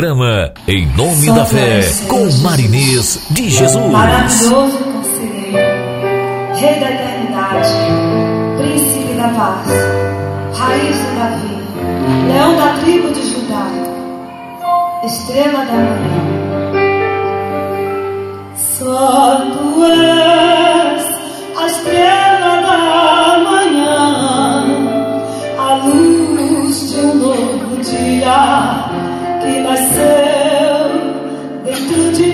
Programa Em Nome da Fé com Marinês de Jesus. Maravilhoso conselheiro, Rei da eternidade, Príncipe da paz, Raiz de Davi, Leão da tribo de Judá, Estrela da manhã. Só tu és a estrela da manhã, a luz de um novo dia que nasceu dentro de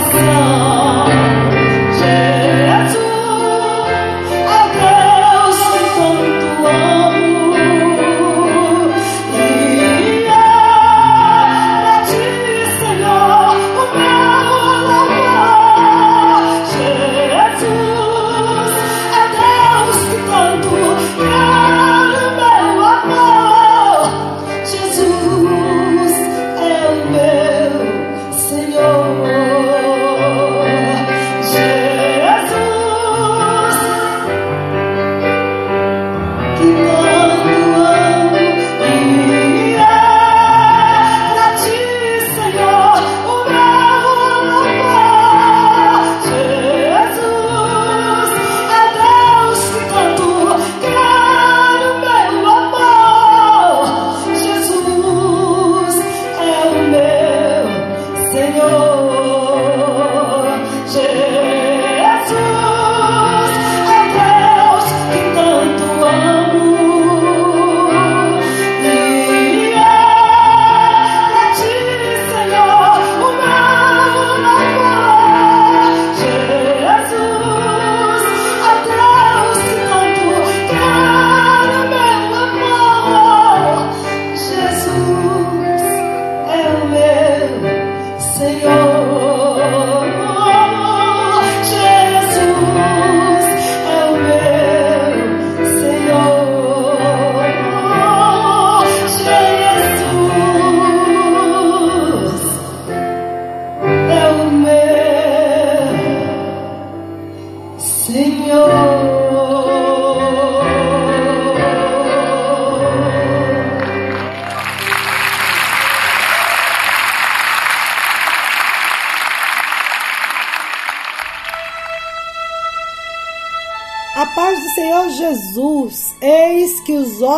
salvação.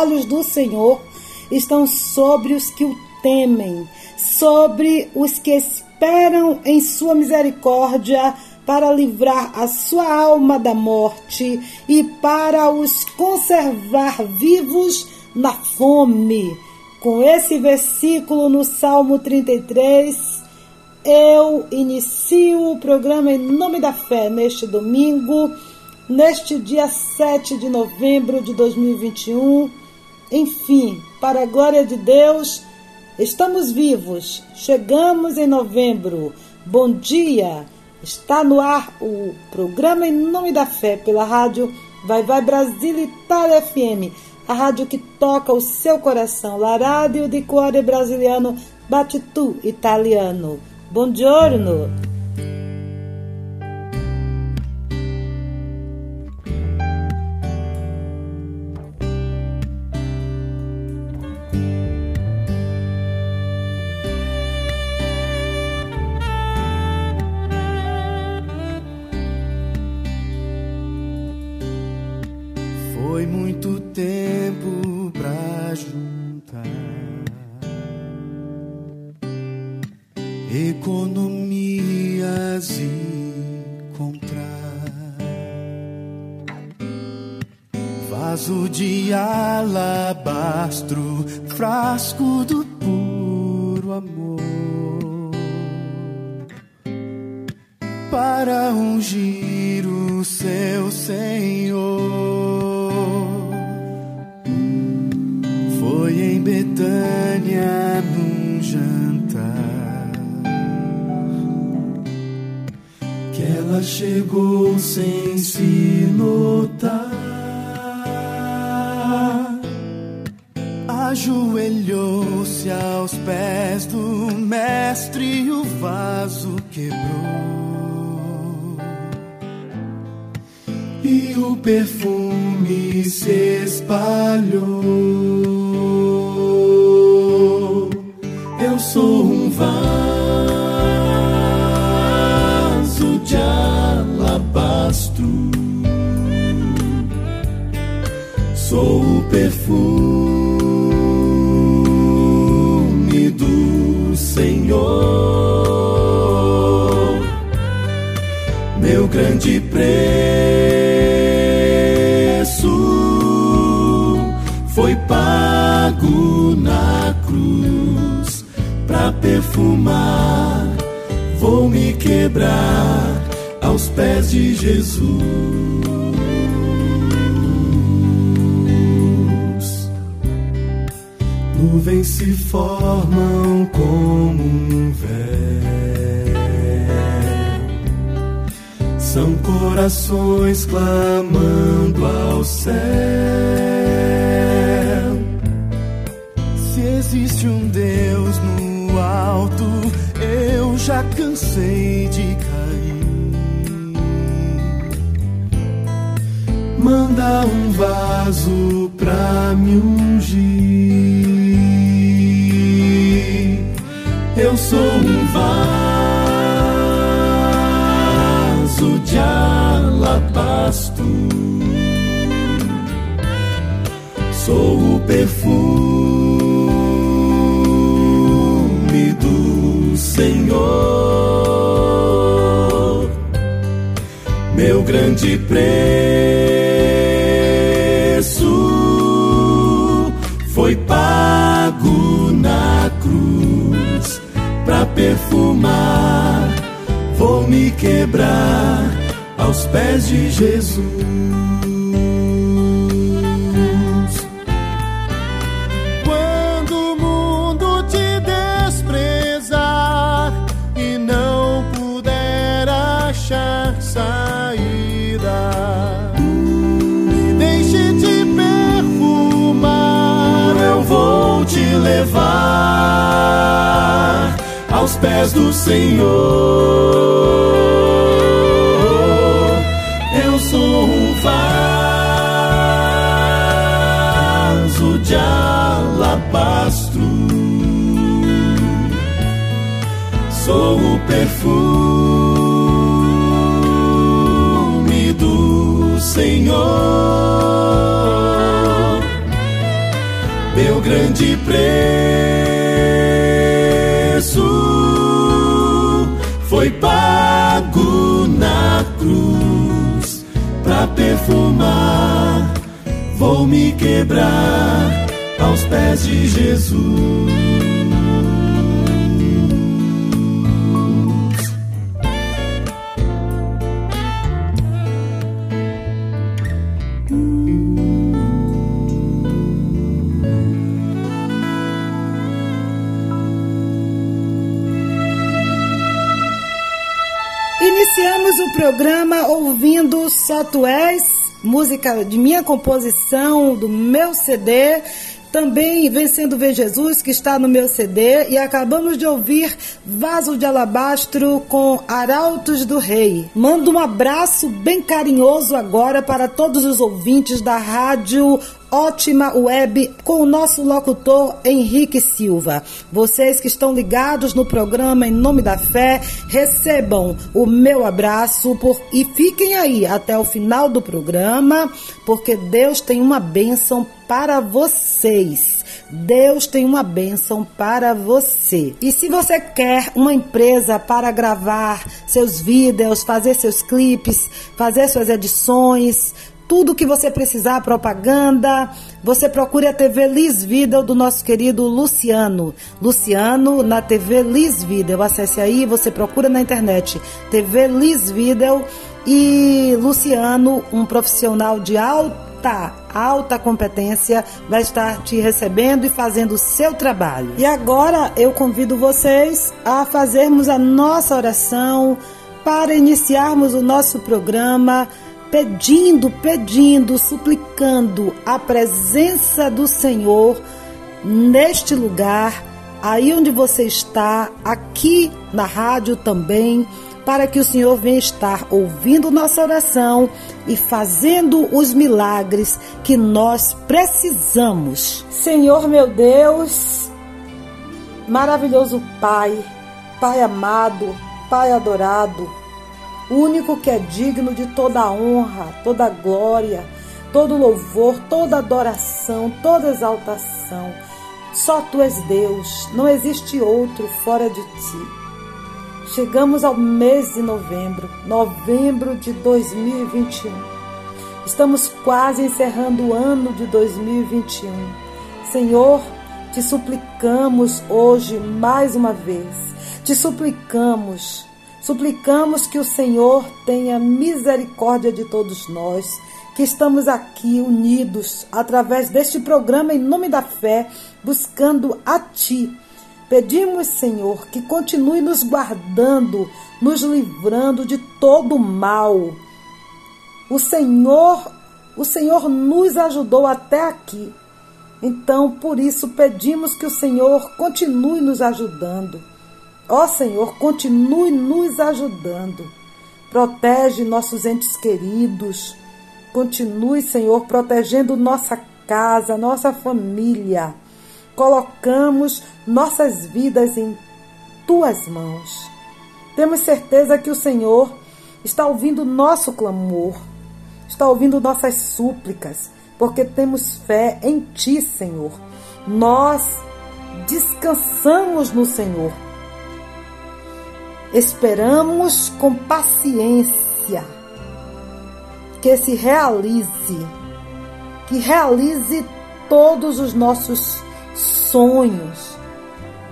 Olhos do Senhor estão sobre os que o temem, sobre os que esperam em sua misericórdia para livrar a sua alma da morte e para os conservar vivos na fome. Com esse versículo no Salmo 33, eu inicio o programa em nome da fé neste domingo, neste dia 7 de novembro de 2021. Enfim, para a glória de Deus, estamos vivos, chegamos em novembro. Bom dia! Está no ar o programa Em Nome da Fé pela rádio Vai Vai Brasil Itália FM, a rádio que toca o seu coração. La radio di cuore brasiliano bate tu italiano. Buongiorno! Meu grande preço foi pago na cruz pra perfumar. Vou me quebrar aos pés de Jesus. pés do Senhor. Eu sou um vaso de alabastro, sou o perfume do Senhor. Meu grande preço foi pago na cruz pra perfumar. Vou me quebrar aos pés de Jesus. Programa ouvindo Só Tu És, música de minha composição, do meu CD. Também Vencendo Ver Jesus, que está no meu CD. E acabamos de ouvir Vaso de Alabastro com Arautos do Rei. Mando um abraço bem carinhoso agora para todos os ouvintes da rádio Ótima Web com o nosso locutor Henrique Silva. Vocês que estão ligados no programa Em Nome da Fé, recebam o meu abraço por... e fiquem aí até o final do programa, porque Deus tem uma bênção para vocês. Deus tem uma bênção para você. E se você quer uma empresa para gravar seus vídeos, fazer seus clipes, fazer suas edições, tudo que você precisar, propaganda, você procure a TV Liz Video do nosso querido Luciano. Luciano na TV Liz Video. Acesse aí, você procura na internet TV Liz Video e Luciano, um profissional de alta, alta competência, vai estar te recebendo e fazendo o seu trabalho. E agora eu convido vocês a fazermos a nossa oração para iniciarmos o nosso programa pedindo, pedindo, suplicando a presença do Senhor neste lugar, aí onde você está, aqui na rádio também, para que o Senhor venha estar ouvindo nossa oração e fazendo os milagres que nós precisamos. Senhor meu Deus, maravilhoso Pai, Pai amado, Pai adorado, único que é digno de toda honra, toda glória, todo louvor, toda adoração, toda exaltação. Só tu és Deus, não existe outro fora de ti. Chegamos ao mês de novembro, novembro de 2021. Estamos quase encerrando o ano de 2021. Senhor, te suplicamos hoje mais uma vez, te suplicamos Suplicamos que o Senhor tenha misericórdia de todos nós, que estamos aqui unidos através deste programa em nome da fé, buscando a Ti. Pedimos, Senhor, que continue nos guardando, nos livrando de todo mal. O Senhor, o Senhor nos ajudou até aqui. Então, por isso pedimos que o Senhor continue nos ajudando Ó Senhor, continue nos ajudando. Protege nossos entes queridos. Continue, Senhor, protegendo nossa casa, nossa família. Colocamos nossas vidas em tuas mãos. Temos certeza que o Senhor está ouvindo nosso clamor, está ouvindo nossas súplicas, porque temos fé em Ti, Senhor. Nós descansamos no Senhor Esperamos com paciência que se realize, que realize todos os nossos sonhos.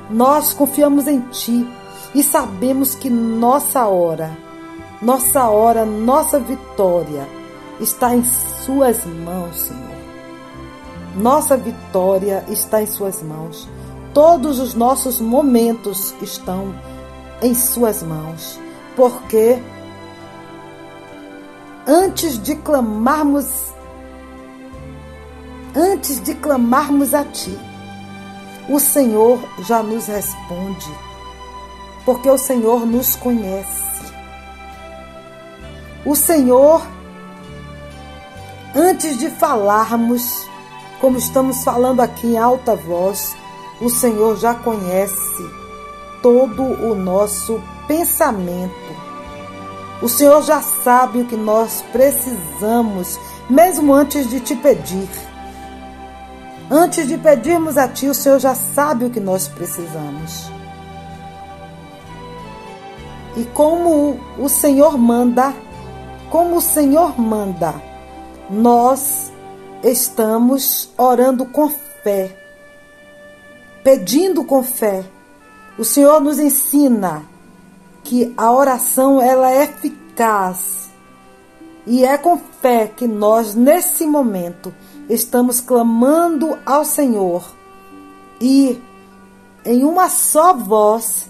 Nós confiamos em Ti e sabemos que nossa hora, nossa hora, nossa vitória está em Suas mãos, Senhor. Nossa vitória está em Suas mãos. Todos os nossos momentos estão em Suas mãos, porque antes de clamarmos, antes de clamarmos a Ti, o Senhor já nos responde, porque o Senhor nos conhece. O Senhor, antes de falarmos, como estamos falando aqui em alta voz, o Senhor já conhece todo o nosso pensamento. O Senhor já sabe o que nós precisamos, mesmo antes de te pedir. Antes de pedirmos a Ti, o Senhor já sabe o que nós precisamos. E como o Senhor manda, como o Senhor manda, nós estamos orando com fé, pedindo com fé. O Senhor nos ensina que a oração ela é eficaz. E é com fé que nós nesse momento estamos clamando ao Senhor. E em uma só voz,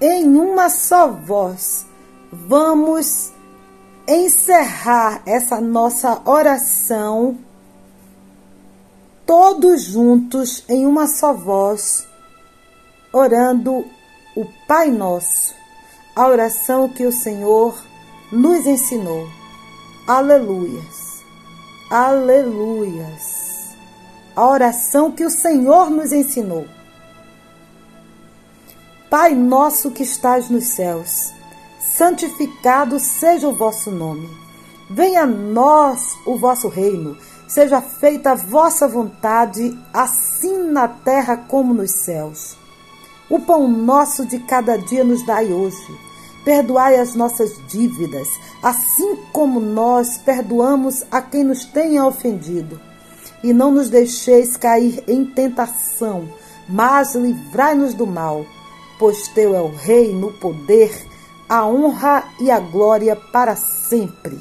em uma só voz, vamos encerrar essa nossa oração todos juntos em uma só voz, orando o Pai Nosso, a oração que o Senhor nos ensinou. Aleluias. Aleluias. A oração que o Senhor nos ensinou. Pai nosso que estás nos céus, santificado seja o vosso nome. Venha a nós o vosso reino. Seja feita a vossa vontade, assim na terra como nos céus. O pão nosso de cada dia nos dai hoje. Perdoai as nossas dívidas, assim como nós perdoamos a quem nos tenha ofendido. E não nos deixeis cair em tentação, mas livrai-nos do mal, pois teu é o reino, o poder, a honra e a glória para sempre.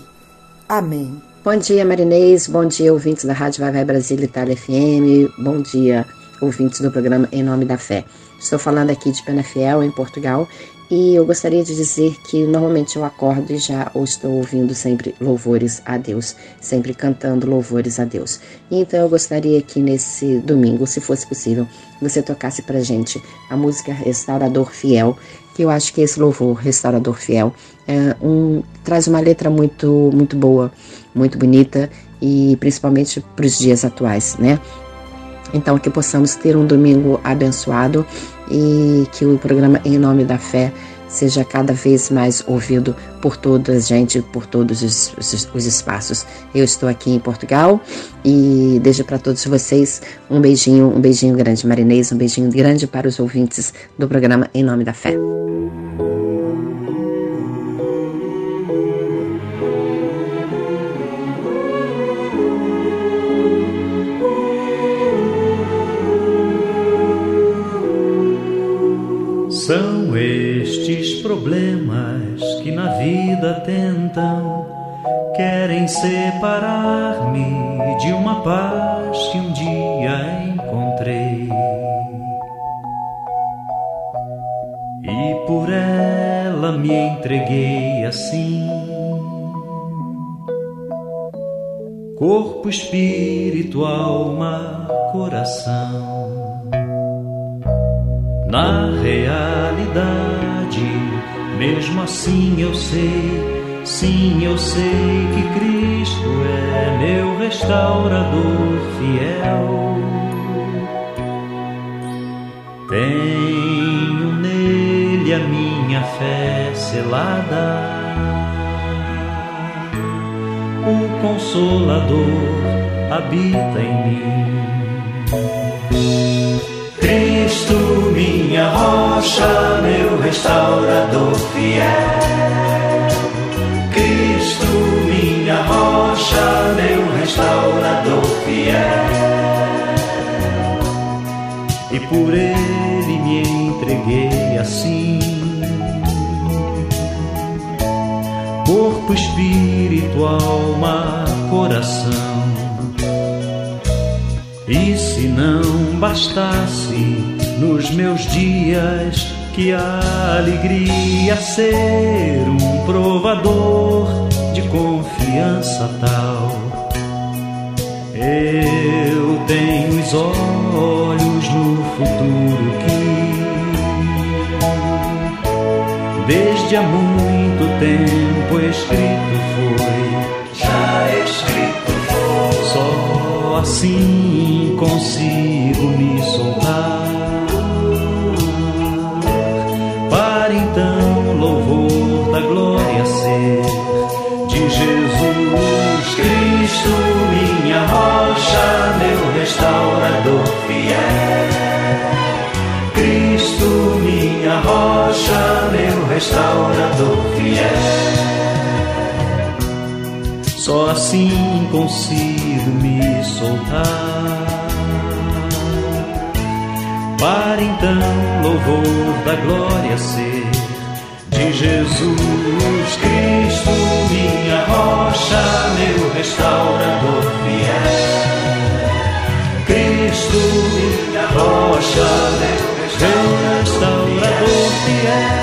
Amém. Bom dia, Marinês. Bom dia, ouvintes da Rádio Vai Vai Brasil Itália FM. Bom dia, ouvintes do programa Em Nome da Fé. Estou falando aqui de Penafiel, em Portugal, e eu gostaria de dizer que normalmente eu acordo e já estou ouvindo sempre louvores a Deus, sempre cantando louvores a Deus. Então eu gostaria que nesse domingo, se fosse possível, você tocasse pra gente a música Restaurador Fiel, que eu acho que esse louvor Restaurador Fiel é um, traz uma letra muito muito boa, muito bonita e principalmente para os dias atuais, né? Então que possamos ter um domingo abençoado e que o programa Em Nome da Fé seja cada vez mais ouvido por toda a gente, por todos os, os, os espaços. Eu estou aqui em Portugal e deixo para todos vocês um beijinho, um beijinho grande, Marinês, um beijinho grande para os ouvintes do programa Em Nome da Fé. São estes problemas que na vida tentam, querem separar-me de uma paz que um dia encontrei. E por ela me entreguei assim. Corpo, espírito, alma, coração. Na realidade, mesmo assim eu sei, sim, eu sei que Cristo é meu restaurador fiel. Tenho nele a minha fé selada, o Consolador habita em mim. Minha rocha, meu restaurador fiel. Cristo, minha rocha, meu restaurador fiel. E por ele me entreguei assim. Corpo, espírito, alma, coração. E se não bastasse nos meus dias que a alegria ser um provador de confiança tal, eu tenho os olhos no futuro que desde há muito tempo escrito foi, já escrito foi, só assim consigo me restaurador fiel. Só assim consigo me soltar. Para então louvor da glória ser de Jesus Cristo, minha rocha, meu restaurador fiel. Cristo, minha rocha, meu restaurador fiel.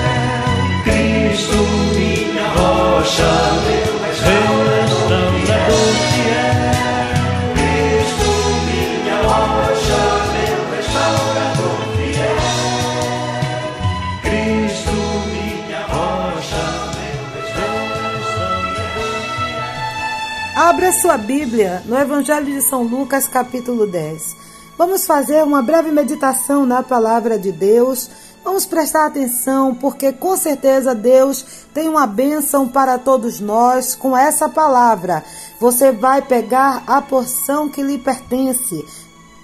Abra sua Bíblia no Evangelho de São Lucas, capítulo 10. Vamos fazer uma breve meditação na palavra de Deus. Vamos prestar atenção, porque com certeza Deus tem uma bênção para todos nós com essa palavra. Você vai pegar a porção que lhe pertence.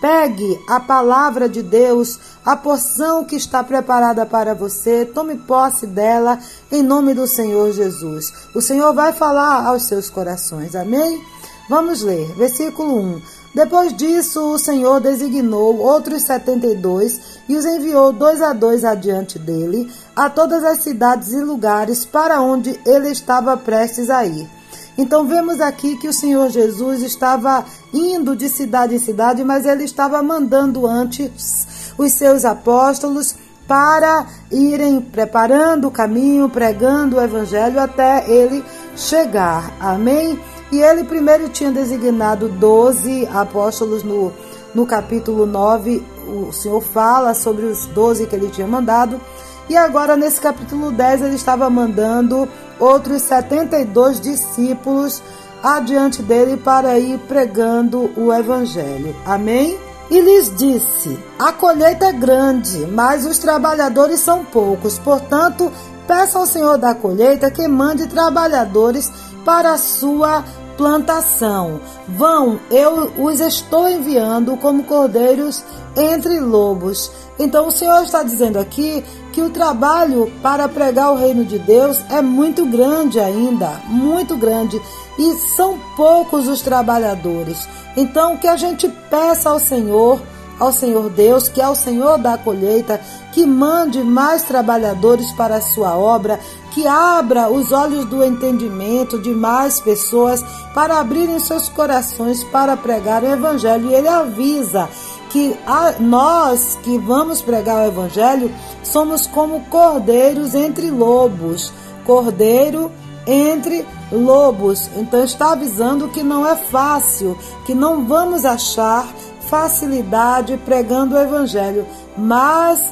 Pegue a palavra de Deus, a porção que está preparada para você, tome posse dela em nome do Senhor Jesus. O Senhor vai falar aos seus corações, amém? Vamos ler, versículo 1. Depois disso, o Senhor designou outros setenta e dois e os enviou dois a dois adiante dele a todas as cidades e lugares para onde ele estava prestes a ir. Então vemos aqui que o Senhor Jesus estava indo de cidade em cidade, mas ele estava mandando antes os seus apóstolos para irem preparando o caminho, pregando o evangelho até ele chegar. Amém? E ele primeiro tinha designado 12 apóstolos no, no capítulo 9. O Senhor fala sobre os 12 que ele tinha mandado. E agora, nesse capítulo 10, ele estava mandando outros 72 discípulos adiante dele para ir pregando o evangelho. Amém? E lhes disse: A colheita é grande, mas os trabalhadores são poucos. Portanto, peça ao Senhor da colheita que mande trabalhadores para a sua plantação. Vão, eu os estou enviando como cordeiros entre lobos. Então o Senhor está dizendo aqui que o trabalho para pregar o reino de Deus é muito grande ainda, muito grande, e são poucos os trabalhadores. Então que a gente peça ao Senhor, ao Senhor Deus, que é o Senhor da colheita, que mande mais trabalhadores para a sua obra, que abra os olhos do entendimento de mais pessoas para abrirem seus corações para pregar o evangelho. E ele avisa que a, nós que vamos pregar o evangelho somos como cordeiros entre lobos. Cordeiro entre lobos. Então está avisando que não é fácil, que não vamos achar facilidade pregando o evangelho, mas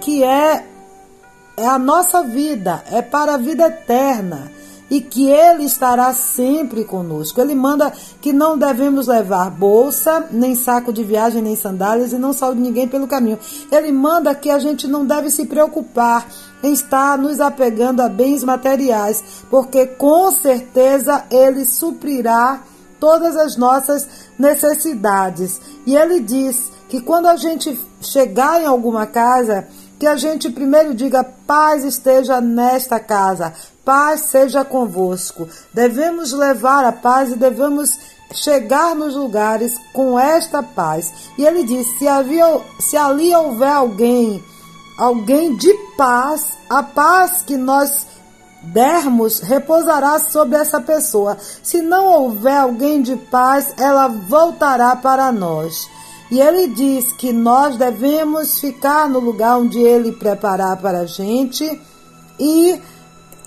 que é é a nossa vida, é para a vida eterna e que Ele estará sempre conosco. Ele manda que não devemos levar bolsa, nem saco de viagem, nem sandálias e não saúde ninguém pelo caminho. Ele manda que a gente não deve se preocupar em estar nos apegando a bens materiais, porque com certeza Ele suprirá todas as nossas necessidades. E Ele diz que quando a gente chegar em alguma casa, que a gente primeiro diga: paz esteja nesta casa, paz seja convosco. Devemos levar a paz e devemos chegar nos lugares com esta paz. E ele diz: se, havia, se ali houver alguém, alguém de paz, a paz que nós dermos repousará sobre essa pessoa. Se não houver alguém de paz, ela voltará para nós. E ele diz que nós devemos ficar no lugar onde ele preparar para a gente e,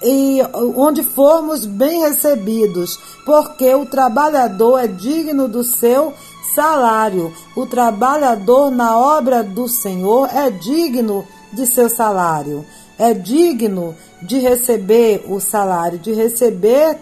e onde formos bem recebidos, porque o trabalhador é digno do seu salário. O trabalhador na obra do Senhor é digno de seu salário, é digno de receber o salário, de receber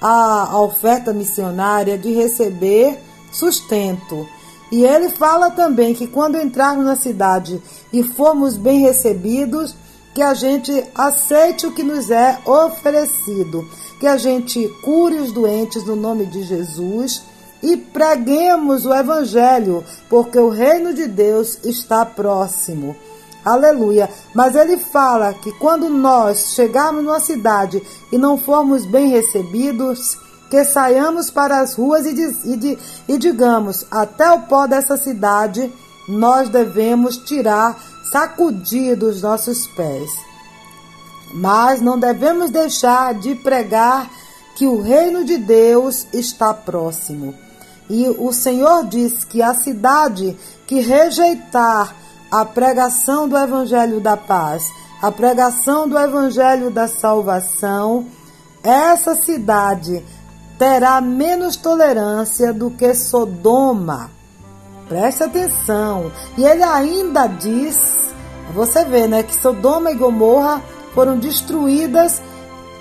a, oferta missionária, de receber sustento. E ele fala também que quando entrarmos na cidade e formos bem recebidos, que a gente aceite o que nos é oferecido, que a gente cure os doentes no nome de Jesus e preguemos o evangelho, porque o reino de Deus está próximo. Aleluia. Mas ele fala que quando nós chegarmos numa cidade e não formos bem recebidos, que saiamos para as ruas e, diz, e, e digamos: até o pó dessa cidade nós devemos tirar, sacudir dos nossos pés. Mas não devemos deixar de pregar que o reino de Deus está próximo. E o Senhor diz que a cidade que rejeitar a pregação do evangelho da paz, a pregação do evangelho da salvação, essa cidade terá menos tolerância do que Sodoma. Preste atenção. E ele ainda diz, você vê, né, que Sodoma e Gomorra foram destruídas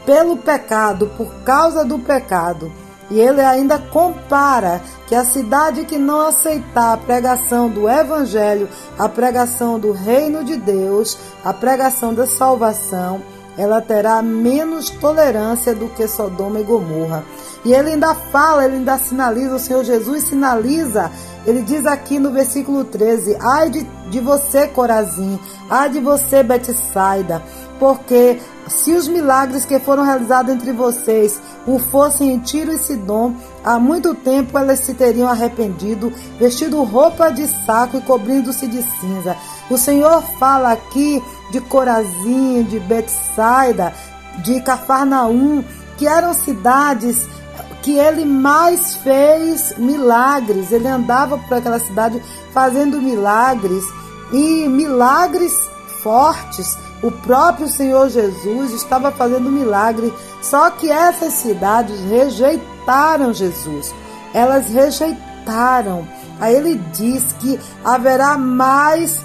pelo pecado, por causa do pecado. E ele ainda compara que a cidade que não aceitar a pregação do Evangelho, a pregação do reino de Deus, a pregação da salvação, ela terá menos tolerância do que Sodoma e Gomorra. E ele ainda fala, ele ainda sinaliza, o Senhor Jesus sinaliza, ele diz aqui no versículo 13: Ai de, de você, Corazim, ai de você, Betsaida, porque se os milagres que foram realizados entre vocês o fossem em Tiro e Sidom, há muito tempo elas se teriam arrependido, vestido roupa de saco e cobrindo-se de cinza. O Senhor fala aqui de Corazim, de Betsaida, de Cafarnaum, que eram cidades que ele mais fez milagres. Ele andava por aquela cidade fazendo milagres e milagres fortes. O próprio Senhor Jesus estava fazendo milagre, só que essas cidades rejeitaram Jesus. Elas rejeitaram. Aí ele diz que haverá mais,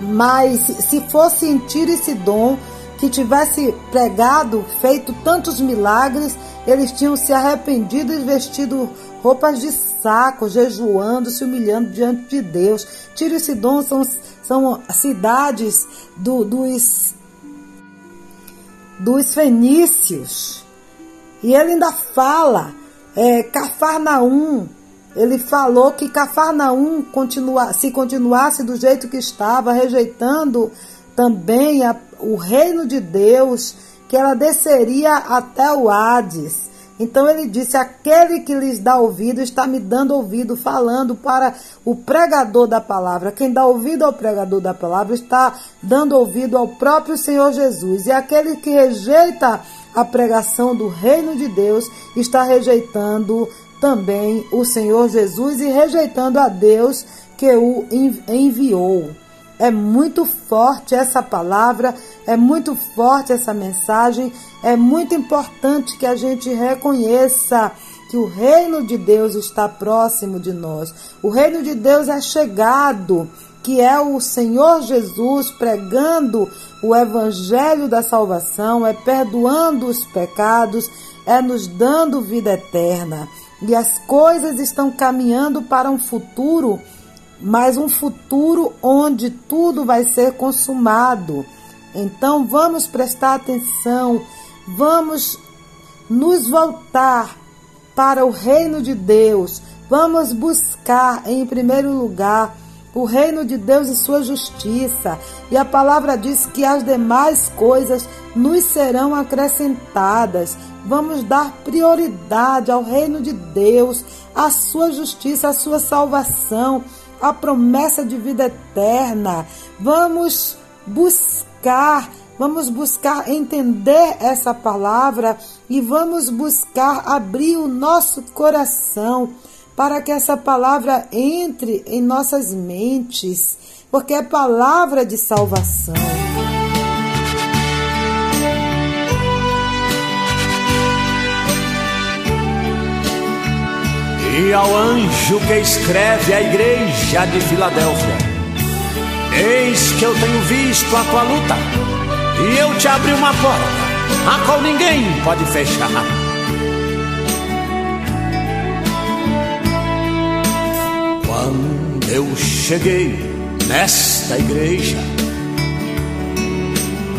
mais se fosse em Tiro e Sidom, que tivesse pregado, feito tantos milagres, eles tinham se arrependido e vestido roupas de saco, jejuando, se humilhando diante de Deus. Tiro e Sidom são, são cidades do, dos, dos fenícios. E ele ainda fala, é, Cafarnaum, ele falou que Cafarnaum continua, se continuasse do jeito que estava, rejeitando também a, o reino de Deus, que ela desceria até o Hades. Então ele disse: Aquele que lhes dá ouvido está me dando ouvido, falando para o pregador da palavra. Quem dá ouvido ao pregador da palavra está dando ouvido ao próprio Senhor Jesus. E aquele que rejeita a pregação do reino de Deus está rejeitando também o Senhor Jesus e rejeitando a Deus que o enviou. É muito forte essa palavra, é muito forte essa mensagem, é muito importante que a gente reconheça que o reino de Deus está próximo de nós. O reino de Deus é chegado, que é o Senhor Jesus pregando o evangelho da salvação, é perdoando os pecados, é nos dando vida eterna. E as coisas estão caminhando para um futuro mas um futuro onde tudo vai ser consumado. Então vamos prestar atenção, vamos nos voltar para o reino de Deus, vamos buscar em primeiro lugar o reino de Deus e sua justiça. E a palavra diz que as demais coisas nos serão acrescentadas. Vamos dar prioridade ao reino de Deus, à sua justiça, à sua salvação a promessa de vida eterna. Vamos buscar, vamos buscar entender essa palavra e vamos buscar abrir o nosso coração para que essa palavra entre em nossas mentes, porque é palavra de salvação. E ao anjo que escreve a igreja de Filadélfia: Eis que eu tenho visto a tua luta, e eu te abri uma porta, a qual ninguém pode fechar. Quando eu cheguei nesta igreja,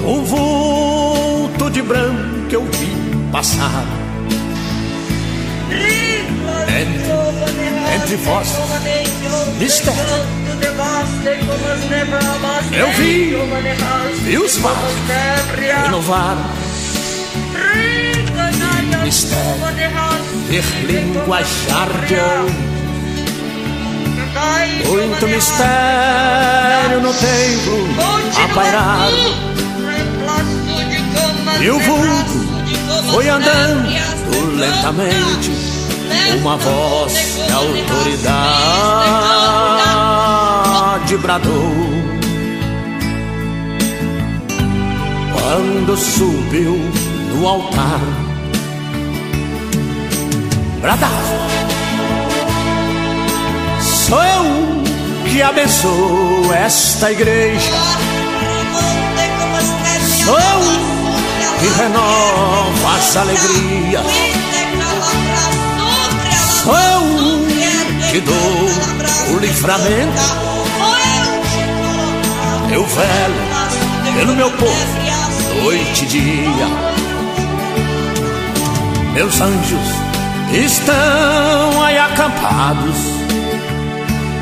um vulto de branco eu vi passar entre, vós mistério Eu vi, vi os pais renovaram. Mistério, ter linguajar de muito mistério no templo a pairar. E o vulgo foi andando lentamente Uma voz de autoridade bradou Quando subiu no altar Bradava Sou eu que abençoo esta igreja. Sou eu que renova as alegrias. Sou eu que dou o livramento. Eu velo pelo meu povo, noite e dia. Meus anjos estão aí acampados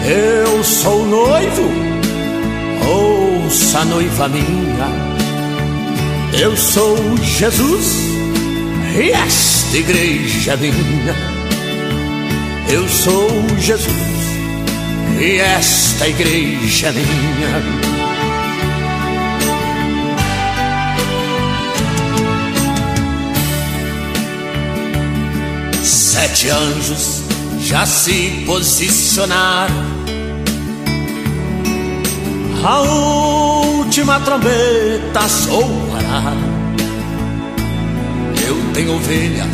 eu sou noivo, ouça noiva minha. Eu sou Jesus e esta igreja é minha. Eu sou Jesus e esta igreja é minha. Sete anjos já se posicionaram a última trombeta Eu tenho ovelhas,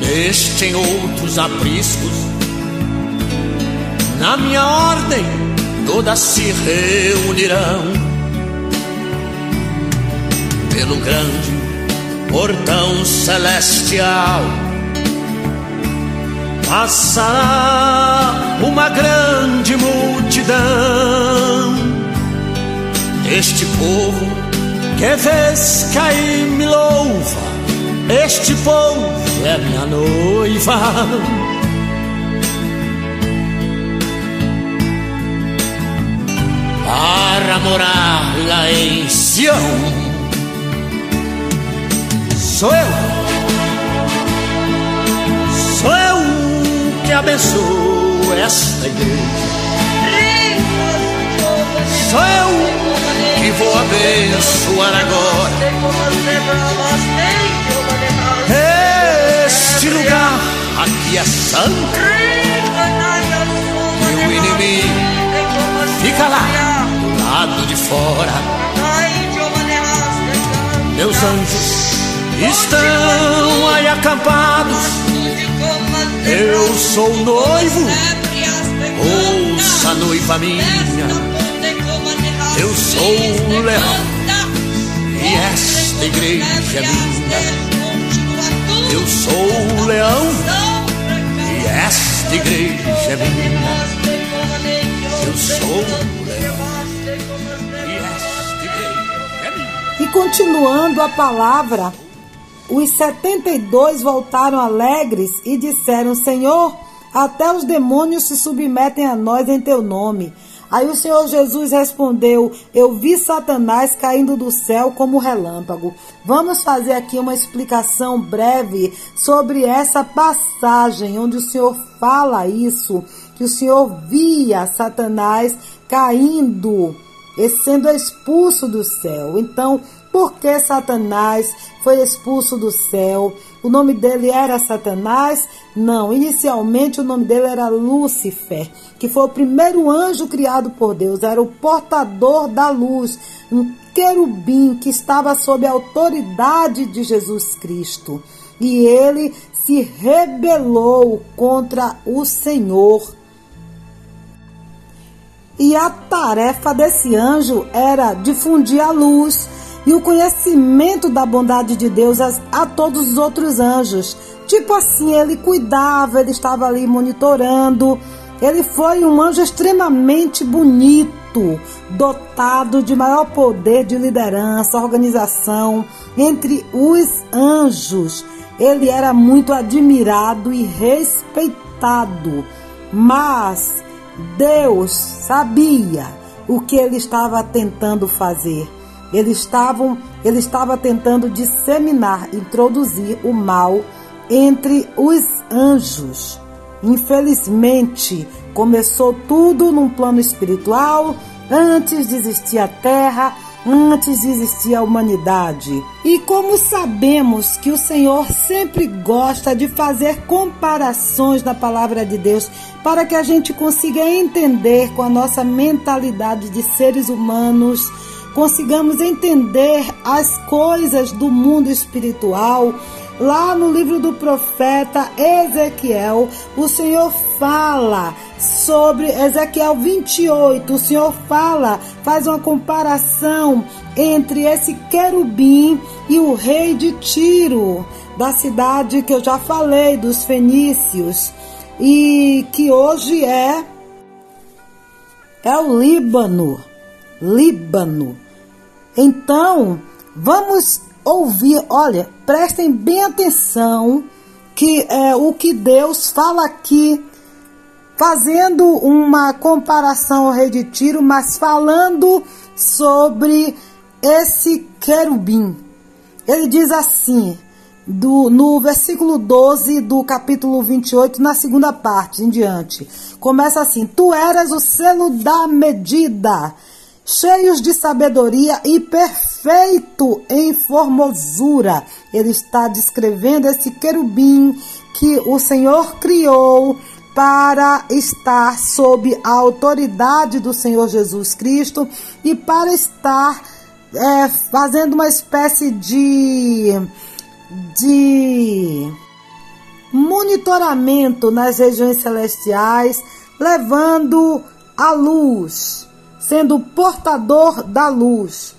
neste em outros apriscos. Na minha ordem, todas se reunirão. Pelo grande portão celestial passará uma grande multidão. Este povo que vez cair me louva, este povo é minha noiva. Para morar lá em Sião, sou eu, sou eu que abençoo esta igreja. Sou eu vou abençoar agora. Este lugar aqui é santo. E o inimigo fica lá, do lado de fora. Meus anjos estão aí acampados. Eu sou noivo, ouça noiva minha. Eu sou o leão e esta igreja é minha. Eu sou o leão e esta igreja é minha. Eu sou o leão e esta igreja é minha. E continuando a palavra, os setenta e dois voltaram alegres e disseram: Senhor, até os demônios se submetem a nós em teu nome. Aí o Senhor Jesus respondeu: Eu vi Satanás caindo do céu como relâmpago. Vamos fazer aqui uma explicação breve sobre essa passagem onde o Senhor fala isso, que o Senhor via Satanás caindo e sendo expulso do céu. Então, por que Satanás foi expulso do céu? O nome dele era Satanás? Não, inicialmente o nome dele era Lúcifer, que foi o primeiro anjo criado por Deus, era o portador da luz, um querubim que estava sob a autoridade de Jesus Cristo. E ele se rebelou contra o Senhor. E a tarefa desse anjo era difundir a luz e o conhecimento da bondade de Deus a, a, todos os outros anjos. Tipo assim, ele cuidava, ele estava ali monitorando. Ele foi um anjo extremamente bonito, dotado de maior poder de liderança, organização entre os anjos. Ele era muito admirado e respeitado. Mas Deus sabia o que ele estava tentando fazer. Ele, estavam, ele estava tentando disseminar, introduzir o mal entre os anjos. Infelizmente, começou tudo num plano espiritual, antes de existir a terra, antes de existir a humanidade. E como sabemos que o Senhor sempre gosta de fazer comparações na palavra de Deus para que a gente consiga entender com a nossa mentalidade de seres humanos, consigamos entender as coisas do mundo espiritual. Lá no livro do profeta Ezequiel, o Senhor fala sobre Ezequiel 28. O Senhor fala, faz uma comparação entre esse querubim e o rei de Tiro, da cidade que eu já falei, dos fenícios, e que hoje é é o Líbano. Líbano. Então, vamos ouvir, olha, prestem bem atenção que é o que Deus fala aqui fazendo uma comparação ao rei de Tiro, mas falando sobre esse querubim. Ele diz assim, do, no versículo 12 do capítulo 28, na segunda parte em diante. Começa assim: Tu eras o selo da medida, cheios de sabedoria e perfeito em formosura. Ele está descrevendo esse querubim que o Senhor criou para estar sob a autoridade do Senhor Jesus Cristo e para estar é, fazendo uma espécie de, de monitoramento nas regiões celestiais, levando a luz, sendo portador da luz.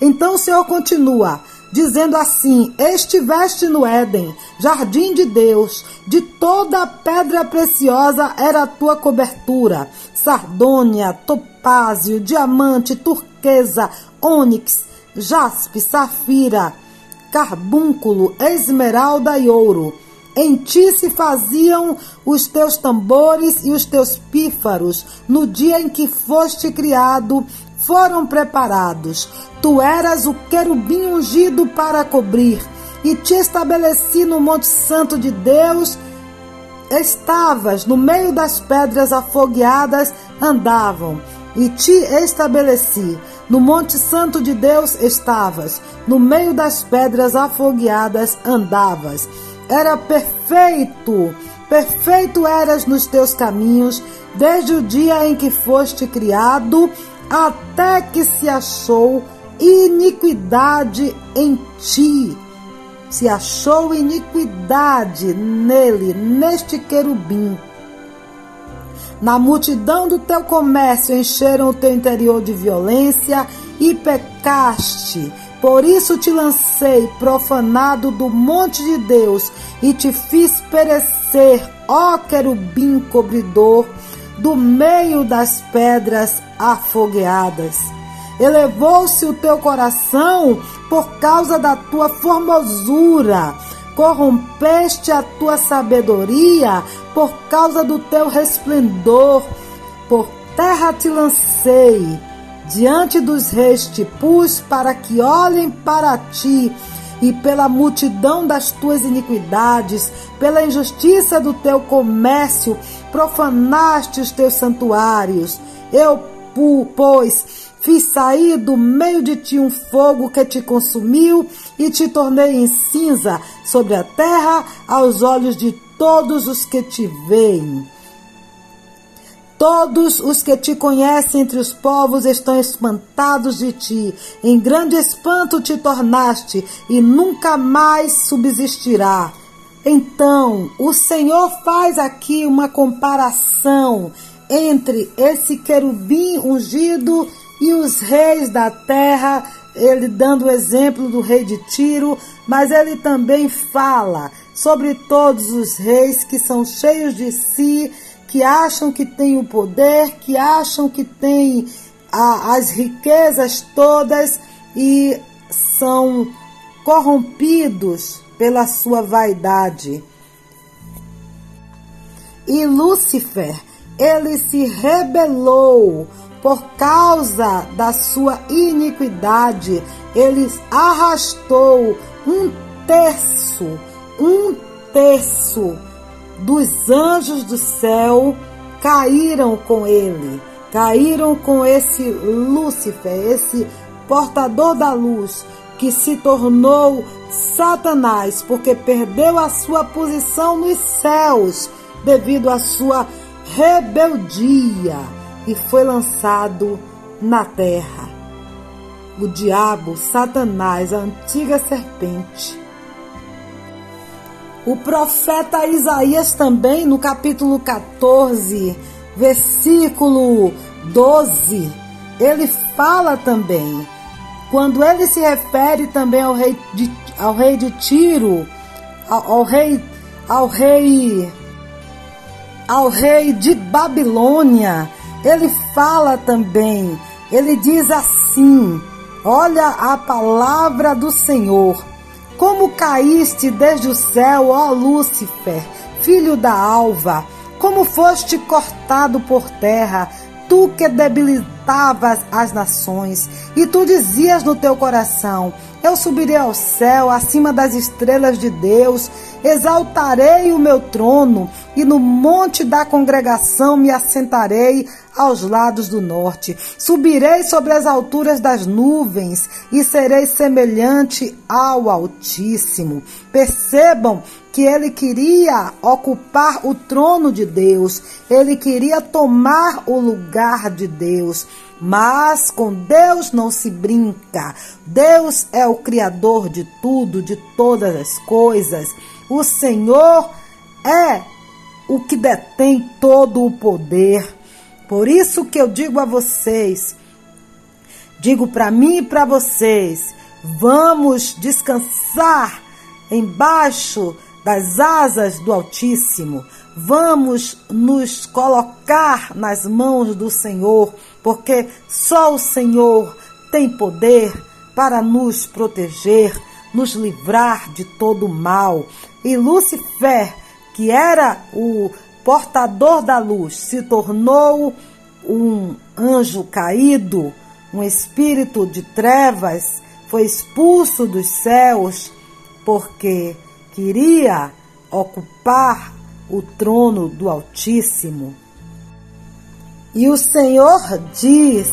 Então o Senhor continua dizendo assim: Estiveste no Éden, jardim de Deus, de toda pedra preciosa era a tua cobertura: sardônia, topázio, diamante, turquesa, ônix, jaspe, safira, carbúnculo, esmeralda e ouro. Em ti se faziam os teus tambores e os teus pífaros no dia em que foste criado foram preparados. Tu eras o querubim ungido para cobrir, e te estabeleci no Monte Santo de Deus. Estavas no meio das pedras afogueadas, andavam, e te estabeleci. No Monte Santo de Deus estavas, no meio das pedras afogueadas andavas. Era perfeito, perfeito eras nos teus caminhos, desde o dia em que foste criado até que se achou iniquidade em ti. Se achou iniquidade nele, neste querubim. Na multidão do teu comércio encheram o teu interior de violência e pecaste. Por isso te lancei profanado do monte de Deus e te fiz perecer, ó querubim cobridor do meio das pedras afogueadas. Elevou-se o teu coração por causa da tua formosura. Corrompeste a tua sabedoria por causa do teu resplendor. Por terra te lancei, diante dos reis te pus para que olhem para ti e pela multidão das tuas iniquidades, pela injustiça do teu comércio, profanaste os teus santuários. Eu, pois, fiz sair do meio de ti um fogo que te consumiu e te tornei em cinza sobre a terra aos olhos de todos os que te veem. Todos os que te conhecem entre os povos estão espantados de ti. Em grande espanto te tornaste e nunca mais subsistirá. Então, o Senhor faz aqui uma comparação entre esse querubim ungido e os reis da terra, ele dando o exemplo do rei de Tiro, mas ele também fala sobre todos os reis que são cheios de si que acham que têm o poder, que acham que têm a, as riquezas todas e são corrompidos pela sua vaidade. E Lúcifer, ele se rebelou por causa da sua iniquidade, ele arrastou um terço, um terço dos anjos do céu caíram com ele, caíram com esse Lúcifer, esse portador da luz, que se tornou Satanás, porque perdeu a sua posição nos céus devido à sua rebeldia e foi lançado na terra. O diabo, Satanás, a antiga serpente. O profeta Isaías também, no capítulo 14, versículo 12, ele fala também, quando ele se refere também ao rei de, ao rei de Tiro, ao, ao rei, ao rei, ao rei de Babilônia, ele fala também, ele diz assim: Olha a palavra do Senhor. Como caíste desde o céu, ó Lúcifer, filho da alva, como foste cortado por terra, tu que debilitavas as nações, e tu dizias no teu coração: Eu subirei ao céu, acima das estrelas de Deus, exaltarei o meu trono, e no monte da congregação me assentarei aos lados do norte. Subirei sobre as alturas das nuvens e serei semelhante ao Altíssimo. Percebam que ele queria ocupar o trono de Deus, ele queria tomar o lugar de Deus. Mas com Deus não se brinca. Deus é o Criador de tudo, de todas as coisas. O Senhor é o que detém todo o poder. Por isso que eu digo a vocês, digo para mim e para vocês, vamos descansar embaixo das asas do Altíssimo. Vamos nos colocar nas mãos do Senhor, porque só o Senhor tem poder para nos proteger, nos livrar de todo mal. E Lucifer, que era o portador da luz, se tornou um anjo caído, um espírito de trevas, foi expulso dos céus porque queria ocupar o trono do Altíssimo. E o Senhor diz: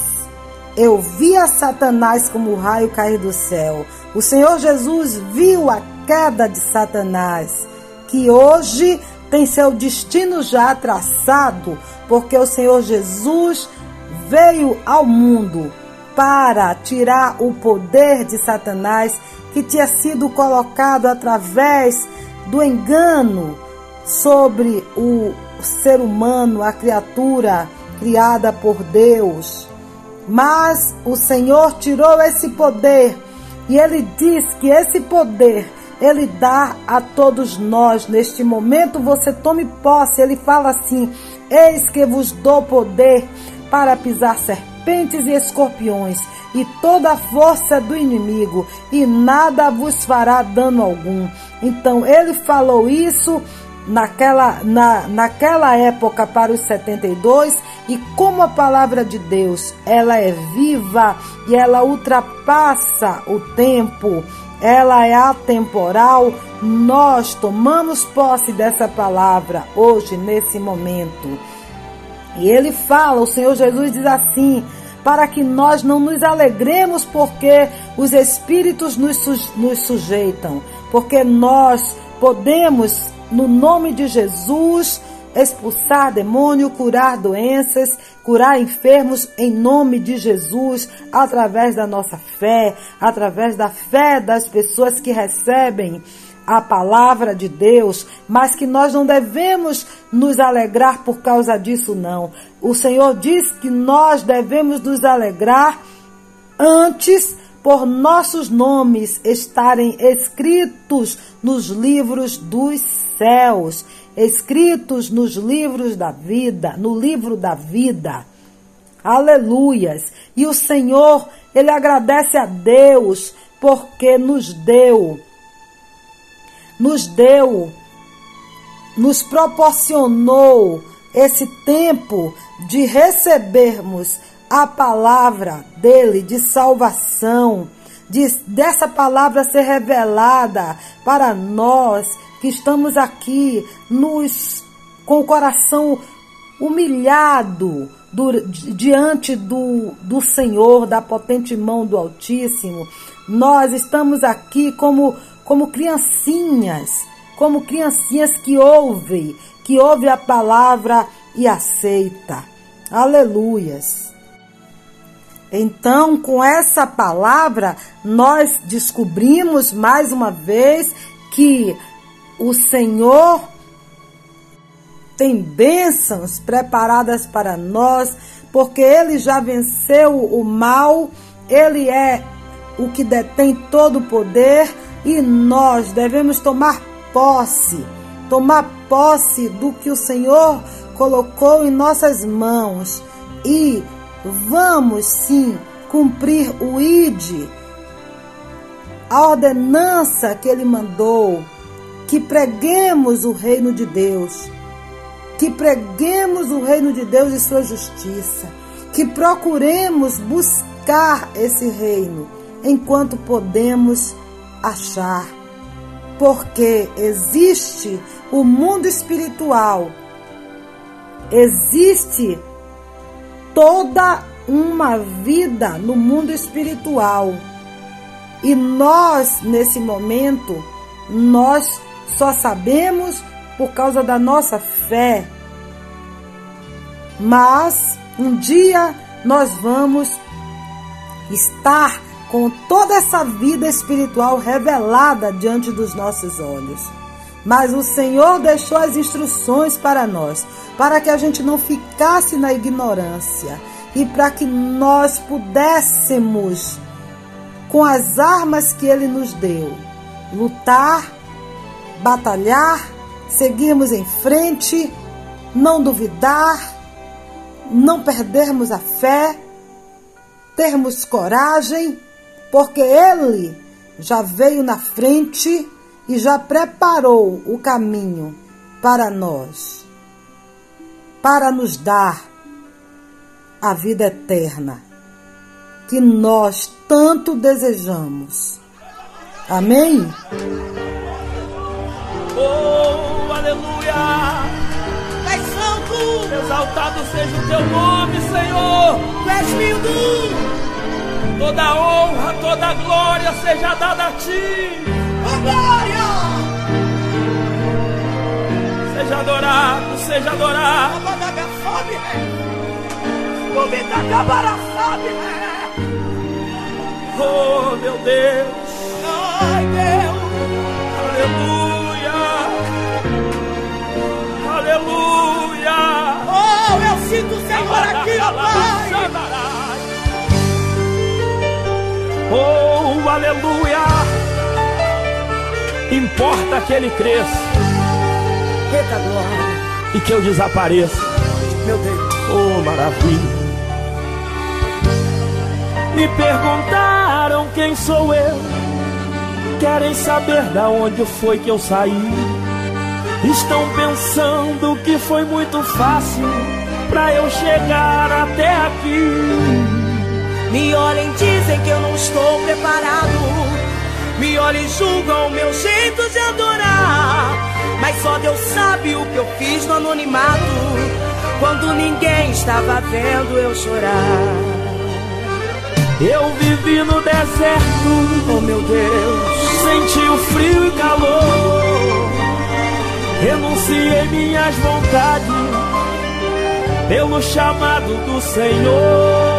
Eu vi a Satanás como o raio cair do céu. O Senhor Jesus viu a queda de Satanás, que hoje tem seu destino já traçado, porque o Senhor Jesus veio ao mundo para tirar o poder de Satanás que tinha sido colocado através do engano sobre o ser humano, a criatura criada por Deus. Mas o Senhor tirou esse poder e ele diz que esse poder ele dá a todos nós. Neste momento você tome posse. Ele fala assim: Eis que vos dou poder para pisar serpentes e escorpiões e toda a força do inimigo, e nada vos fará dano algum. Então ele falou isso naquela, na, naquela época para os 72 e como a palavra de Deus ela é viva e ela ultrapassa o tempo ela é atemporal, nós tomamos posse dessa palavra hoje, nesse momento. E ele fala, o Senhor Jesus diz assim: para que nós não nos alegremos porque os espíritos nos, nos sujeitam, porque nós podemos, no nome de Jesus, expulsar demônio, curar doenças, curar enfermos em nome de Jesus, através da nossa fé, através da fé das pessoas que recebem a palavra de Deus, mas que nós não devemos nos alegrar por causa disso, não. O Senhor diz que nós devemos nos alegrar antes por nossos nomes estarem escritos nos livros dos céus escritos nos livros da vida, no livro da vida. Aleluias! E o Senhor, ele agradece a Deus porque nos deu, nos deu, nos proporcionou esse tempo de recebermos a palavra dele de salvação, de, dessa palavra ser revelada para nós que estamos aqui nos com o coração humilhado do, diante do, do Senhor, da potente mão do Altíssimo. Nós estamos aqui como, como criancinhas, como criancinhas que ouvem, que ouvem a palavra e aceita. Aleluias. Então, com essa palavra, nós descobrimos mais uma vez que o Senhor tem bênçãos preparadas para nós, porque Ele já venceu o mal, Ele é o que detém todo o poder e nós devemos tomar posse, tomar posse do que o Senhor colocou em nossas mãos. E vamos sim cumprir o ID, a ordenança que Ele mandou, que preguemos o reino de Deus que preguemos o reino de Deus e sua justiça, que procuremos buscar esse reino enquanto podemos achar. Porque existe o mundo espiritual, existe toda uma vida no mundo espiritual. E nós, nesse momento, nós só sabemos por causa da nossa fé. Mas um dia nós vamos estar com toda essa vida espiritual revelada diante dos nossos olhos. Mas o Senhor deixou as instruções para nós, para que a gente não ficasse na ignorância e para que nós pudéssemos, com as armas que Ele nos deu, lutar, batalhar seguirmos em frente, não duvidar, não perdermos a fé, termos coragem, porque Ele já veio na frente e já preparou o caminho para nós, para nos dar a vida eterna que nós tanto desejamos. Amém? Oh, aleluia! És santo! Exaltado seja o teu nome, Senhor! Tu és lindo! Toda honra, toda glória seja dada a ti! Oh, glória! Seja adorado, seja adorado! Bara sobe! Oh, meu Deus! Ai, Deus! Aleluia! Aleluia! Oh, eu sinto o Senhor aqui, ó Pai! Oh, aleluia! Importa que ele cresça Eita glória! e que eu desapareça. Meu Deus! Oh, maravilha! Me perguntaram quem sou eu. Querem saber da onde foi que eu saí. Estão pensando que foi muito fácil pra eu chegar até aqui. Me olhem, dizem que eu não estou preparado. Me olhem, julgam o meu jeito de adorar. Mas só Deus sabe o que eu fiz no anonimato. Quando ninguém estava vendo eu chorar. Eu vivi no deserto, Oh meu Deus, senti o frio e calor. Renunciei minhas vontades pelo chamado do Senhor.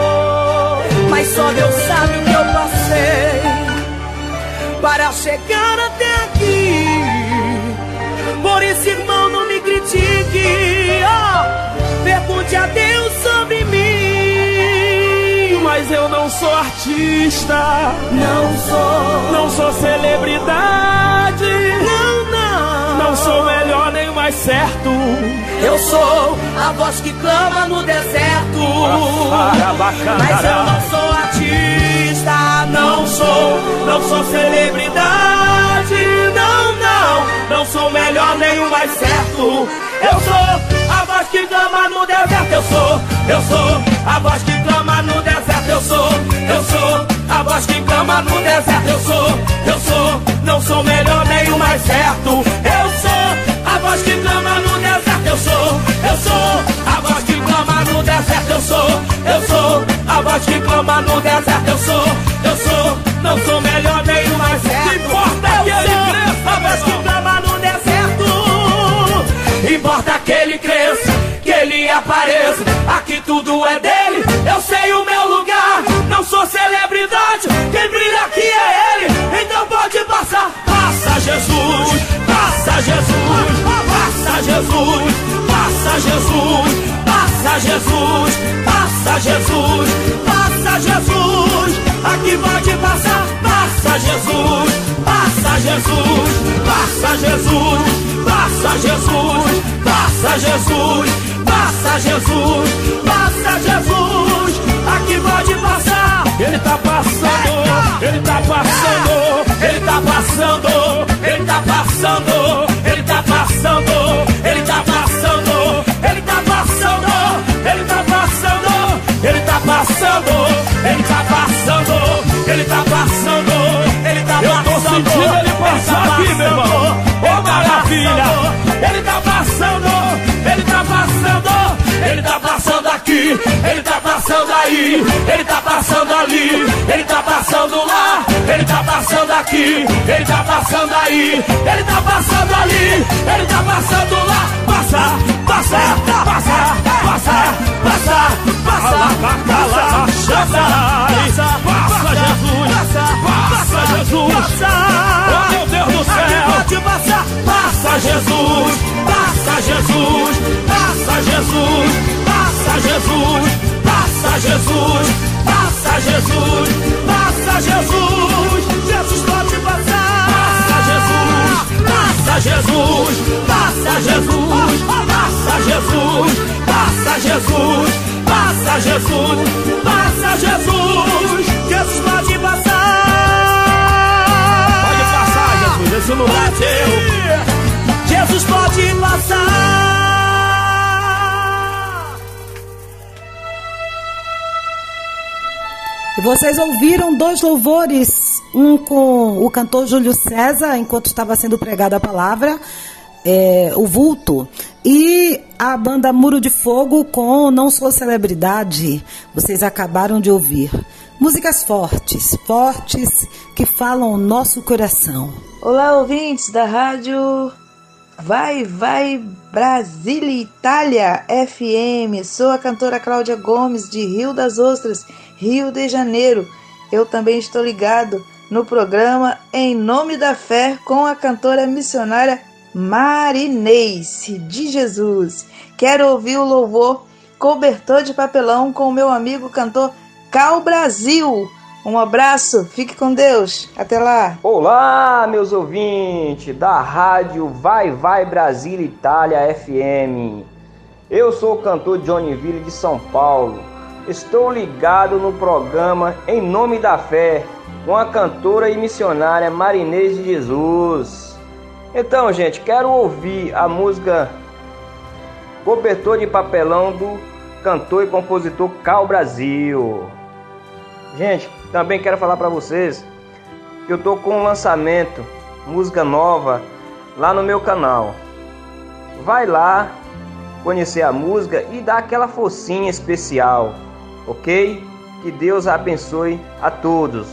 Mas só Deus sabe o que eu passei para chegar até aqui. Por isso, irmão, não me critique. Oh, pergunte a Deus sobre mim. Mas eu não sou artista, Não sou, não sou celebridade, não, não, não sou melhor mais certo. Eu sou a voz que clama no deserto. Mas eu não sou artista, não sou, não sou celebridade, não, não, não sou melhor nem o mais certo. Eu sou a voz que clama no deserto, eu sou, eu sou, a voz que clama no deserto. Eu sou, eu sou a voz que clama no deserto. Eu sou, eu sou, não sou melhor nem o mais certo. Eu sou a voz que clama no deserto. Eu sou, eu sou a voz que clama no deserto. Eu sou, eu sou a voz que clama no deserto. Eu sou, eu sou, não sou melhor nem o mais certo. Importa eu que ele a voz que clama no deserto. Importa que ele cresça, que ele apareça. Aqui tudo é dele. Eu sei o meu lugar. Sou celebridade. Quem brilha aqui é ele. Então pode passar. Passa Jesus, passa Jesus, passa Jesus, passa Jesus, passa Jesus, passa Jesus, passa Jesus. Aqui pode passar. Passa Jesus, passa Jesus, passa Jesus, passa Jesus, passa Jesus, passa Jesus, passa Jesus. Aqui pode passar. Ele tá passando, ele tá passando, ele tá passando, ele tá passando, ele tá passando, ele tá passando, ele tá passando, ele tá passando, ele tá passando, ele tá passando, ele tá passando, ele tá passando. Eu tô sentindo ele passar aqui, meu irmão. Ô maravilha! Ele tá passando, aqui, ele tá passando aí, ele tá passando ali, ele tá passando lá, ele tá passando aqui, ele tá passando aí, ele tá passando ali, ele tá passando lá, passa, passa, passa, passa, passa, passa, passa, passa, passa, Jesus, passa, Jesus, oh meu Deus do céu, pode passar, passa Jesus, passa Jesus, passa Jesus, passa Jesus, passa Jesus, passa Jesus, passa Jesus, Jesus pode passar, passa Jesus, passa Jesus, passa Jesus, passa Jesus, passa Jesus, passa Jesus, passa Jesus, Jesus pode passar. Jesus, esse lugar é teu. Jesus pode passar. E vocês ouviram dois louvores, um com o cantor Júlio César, enquanto estava sendo pregada a palavra, é, o vulto, e a banda Muro de Fogo com Não Sou Celebridade. Vocês acabaram de ouvir. Músicas fortes, fortes, que falam o nosso coração. Olá, ouvintes da rádio Vai Vai Brasília Itália FM. Sou a cantora Cláudia Gomes de Rio das Ostras, Rio de Janeiro. Eu também estou ligado no programa Em Nome da Fé com a cantora missionária Marinês de Jesus. Quero ouvir o louvor Cobertor de Papelão com o meu amigo cantor Cal Brasil. Um abraço, fique com Deus. Até lá. Olá, meus ouvintes da rádio Vai Vai Brasília Itália FM. Eu sou o cantor Johnny Ville de São Paulo. Estou ligado no programa Em Nome da Fé com a cantora e missionária Marinês de Jesus. Então, gente, quero ouvir a música Cobertor de Papelão do cantor e compositor Cal Brasil. Gente, também quero falar para vocês que eu tô com um lançamento, música nova lá no meu canal. Vai lá conhecer a música e dar aquela focinha especial, ok? Que Deus abençoe a todos.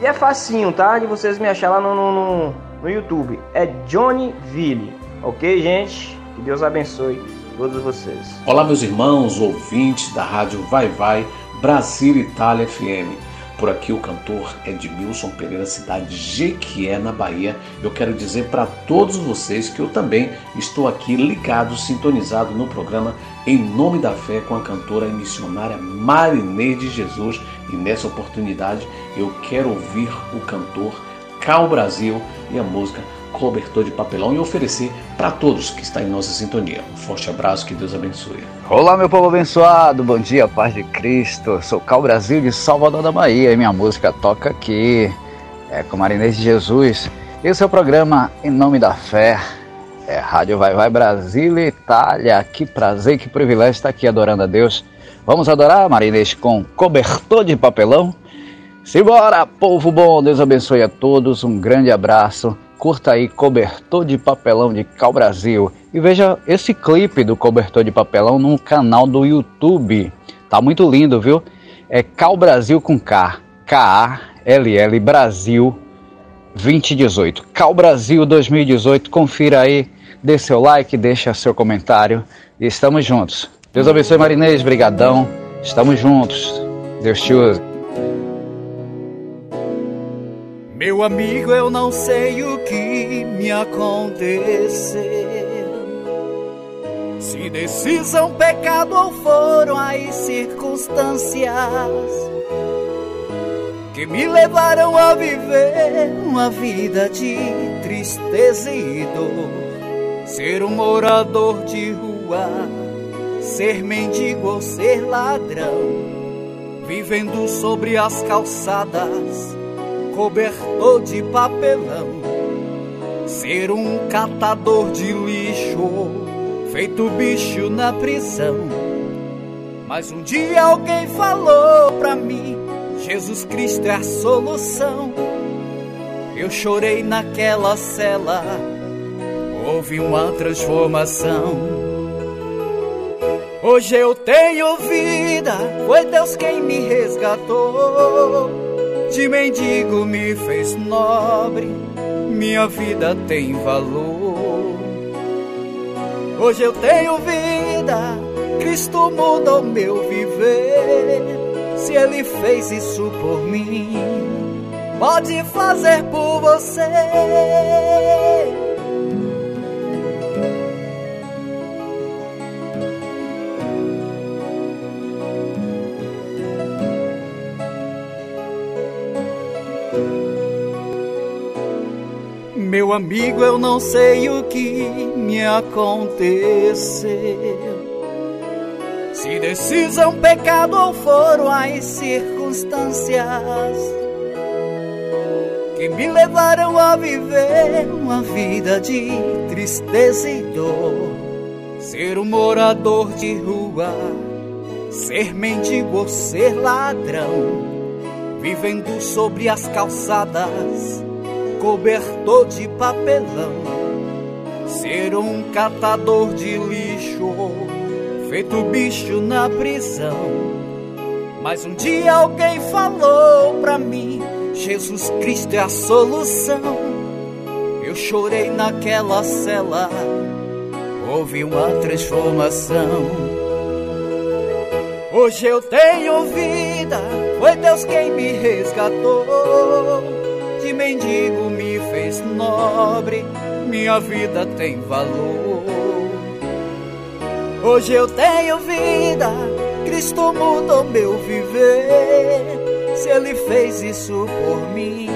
E é facinho, tá? De vocês me achar lá no, no, no YouTube. É Johnny Ville, ok, gente? Que Deus abençoe todos vocês. Olá, meus irmãos, ouvintes da rádio Vai Vai Brasil Itália FM. Por aqui o cantor Edmilson Pereira, cidade de Jequié, na Bahia. Eu quero dizer para todos vocês que eu também estou aqui ligado, sintonizado no programa Em Nome da Fé com a cantora e missionária Marinês de Jesus. E nessa oportunidade eu quero ouvir o cantor Cal Brasil e a música Cobertor de Papelão e oferecer para todos que estão em nossa sintonia. Um forte abraço, que Deus abençoe. Olá, meu povo abençoado, bom dia, paz de Cristo. Sou Cal Brasil de Salvador da Bahia e minha música toca aqui, é com Marinês de Jesus. Esse é o programa Em Nome da Fé, é Rádio Vai Vai Brasília Itália. Que prazer, que privilégio estar aqui adorando a Deus Vamos adorar, Marinês, com cobertor de papelão? Simbora, povo bom, Deus abençoe a todos, um grande abraço. Curta aí Cobertor de Papelão de Cal Brasil e veja esse clipe do Cobertor de Papelão no canal do YouTube. Tá muito lindo, viu? É Cal Brasil com K, K-A-L-L Brasil 2018. Cal Brasil 2018, confira aí, dê seu like, deixa seu comentário e estamos juntos. Deus abençoe Marinês, brigadão. Estamos juntos. Deus te use. Meu amigo, eu não sei o que me aconteceu. Se decisão, pecado ou foram as circunstâncias que me levaram a viver uma vida de tristeza e dor. Ser um morador de rua, ser mendigo ou ser ladrão, vivendo sobre as calçadas cobertor de papelão, ser um catador de lixo, feito bicho na prisão. Mas um dia alguém falou pra mim: Jesus Cristo é a solução. Eu chorei naquela cela, houve uma transformação. Hoje eu tenho vida, foi Deus quem me resgatou de mendigo me fez nobre, minha vida tem valor. Hoje eu tenho vida, Cristo mudou meu viver. Se Ele fez isso por mim, pode fazer por você. Meu amigo, eu não sei o que me aconteceu. Se decisão, pecado ou foram as circunstâncias que me levaram a viver uma vida de tristeza e dor. Ser um morador de rua, ser mendigo ser ladrão, vivendo sobre as calçadas cobertor de papelão, ser um catador de lixo, feito bicho na prisão. Mas um dia alguém falou pra mim: Jesus Cristo é a solução. Eu chorei naquela cela, houve uma transformação. Hoje eu tenho vida, foi Deus quem me resgatou de mendigo me fez nobre, minha vida tem valor. Hoje eu tenho vida, Cristo mudou meu viver. Se Ele fez isso por mim,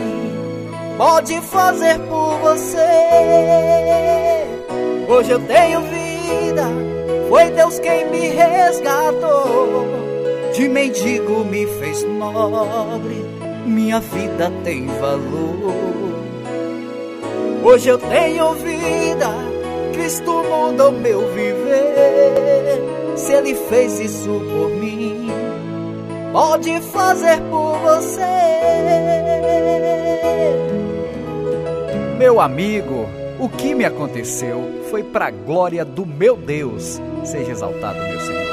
pode fazer por você. Hoje eu tenho vida, foi Deus quem me resgatou. De mendigo me fez nobre minha vida tem valor. Hoje eu tenho vida, Cristo mudou meu viver. Se Ele fez isso por mim, pode fazer por você. Meu amigo, o que me aconteceu foi para a glória do meu Deus. Seja exaltado, meu Senhor.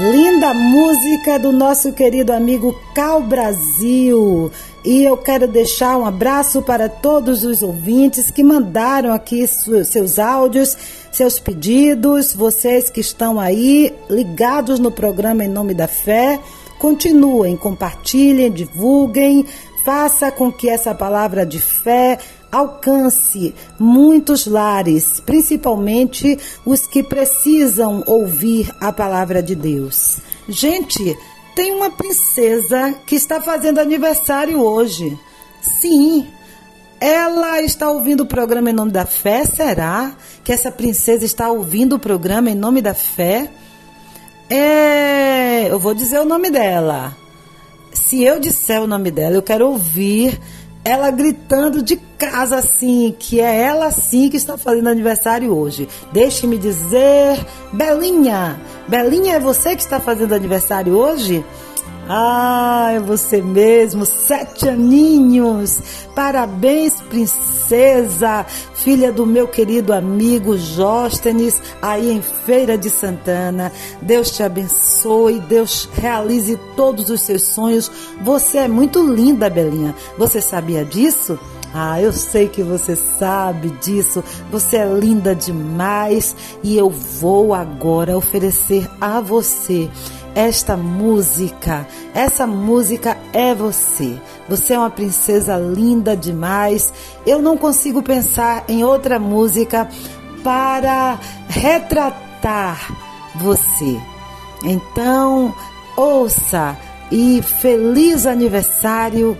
Linda música do nosso querido amigo Cal Brasil. E eu quero deixar um abraço para todos os ouvintes que mandaram aqui seus áudios, seus pedidos, vocês que estão aí ligados no programa Em Nome da Fé. Continuem, compartilhem, divulguem, faça com que essa palavra de fé alcance muitos lares, principalmente os que precisam ouvir a palavra de Deus. Gente, tem uma princesa que está fazendo aniversário hoje. Sim, ela está ouvindo o programa Em Nome da Fé? Será que essa princesa está ouvindo o programa Em Nome da Fé? É, eu vou dizer o nome dela. Se eu disser o nome dela, eu quero ouvir ela gritando de casa assim, que é ela sim que está fazendo aniversário hoje. Deixe-me dizer, Belinha, Belinha é você que está fazendo aniversário hoje? Ah, é você mesmo, sete aninhos. Parabéns, princesa, filha do meu querido amigo Jóstenes, aí em Feira de Santana. Deus te abençoe, Deus realize todos os seus sonhos. Você é muito linda, Belinha. Você sabia disso? Ah, eu sei que você sabe disso. Você é linda demais e eu vou agora oferecer a você esta música. Essa música é você. Você é uma princesa linda demais. Eu não consigo pensar em outra música para retratar você. Então, ouça e feliz aniversário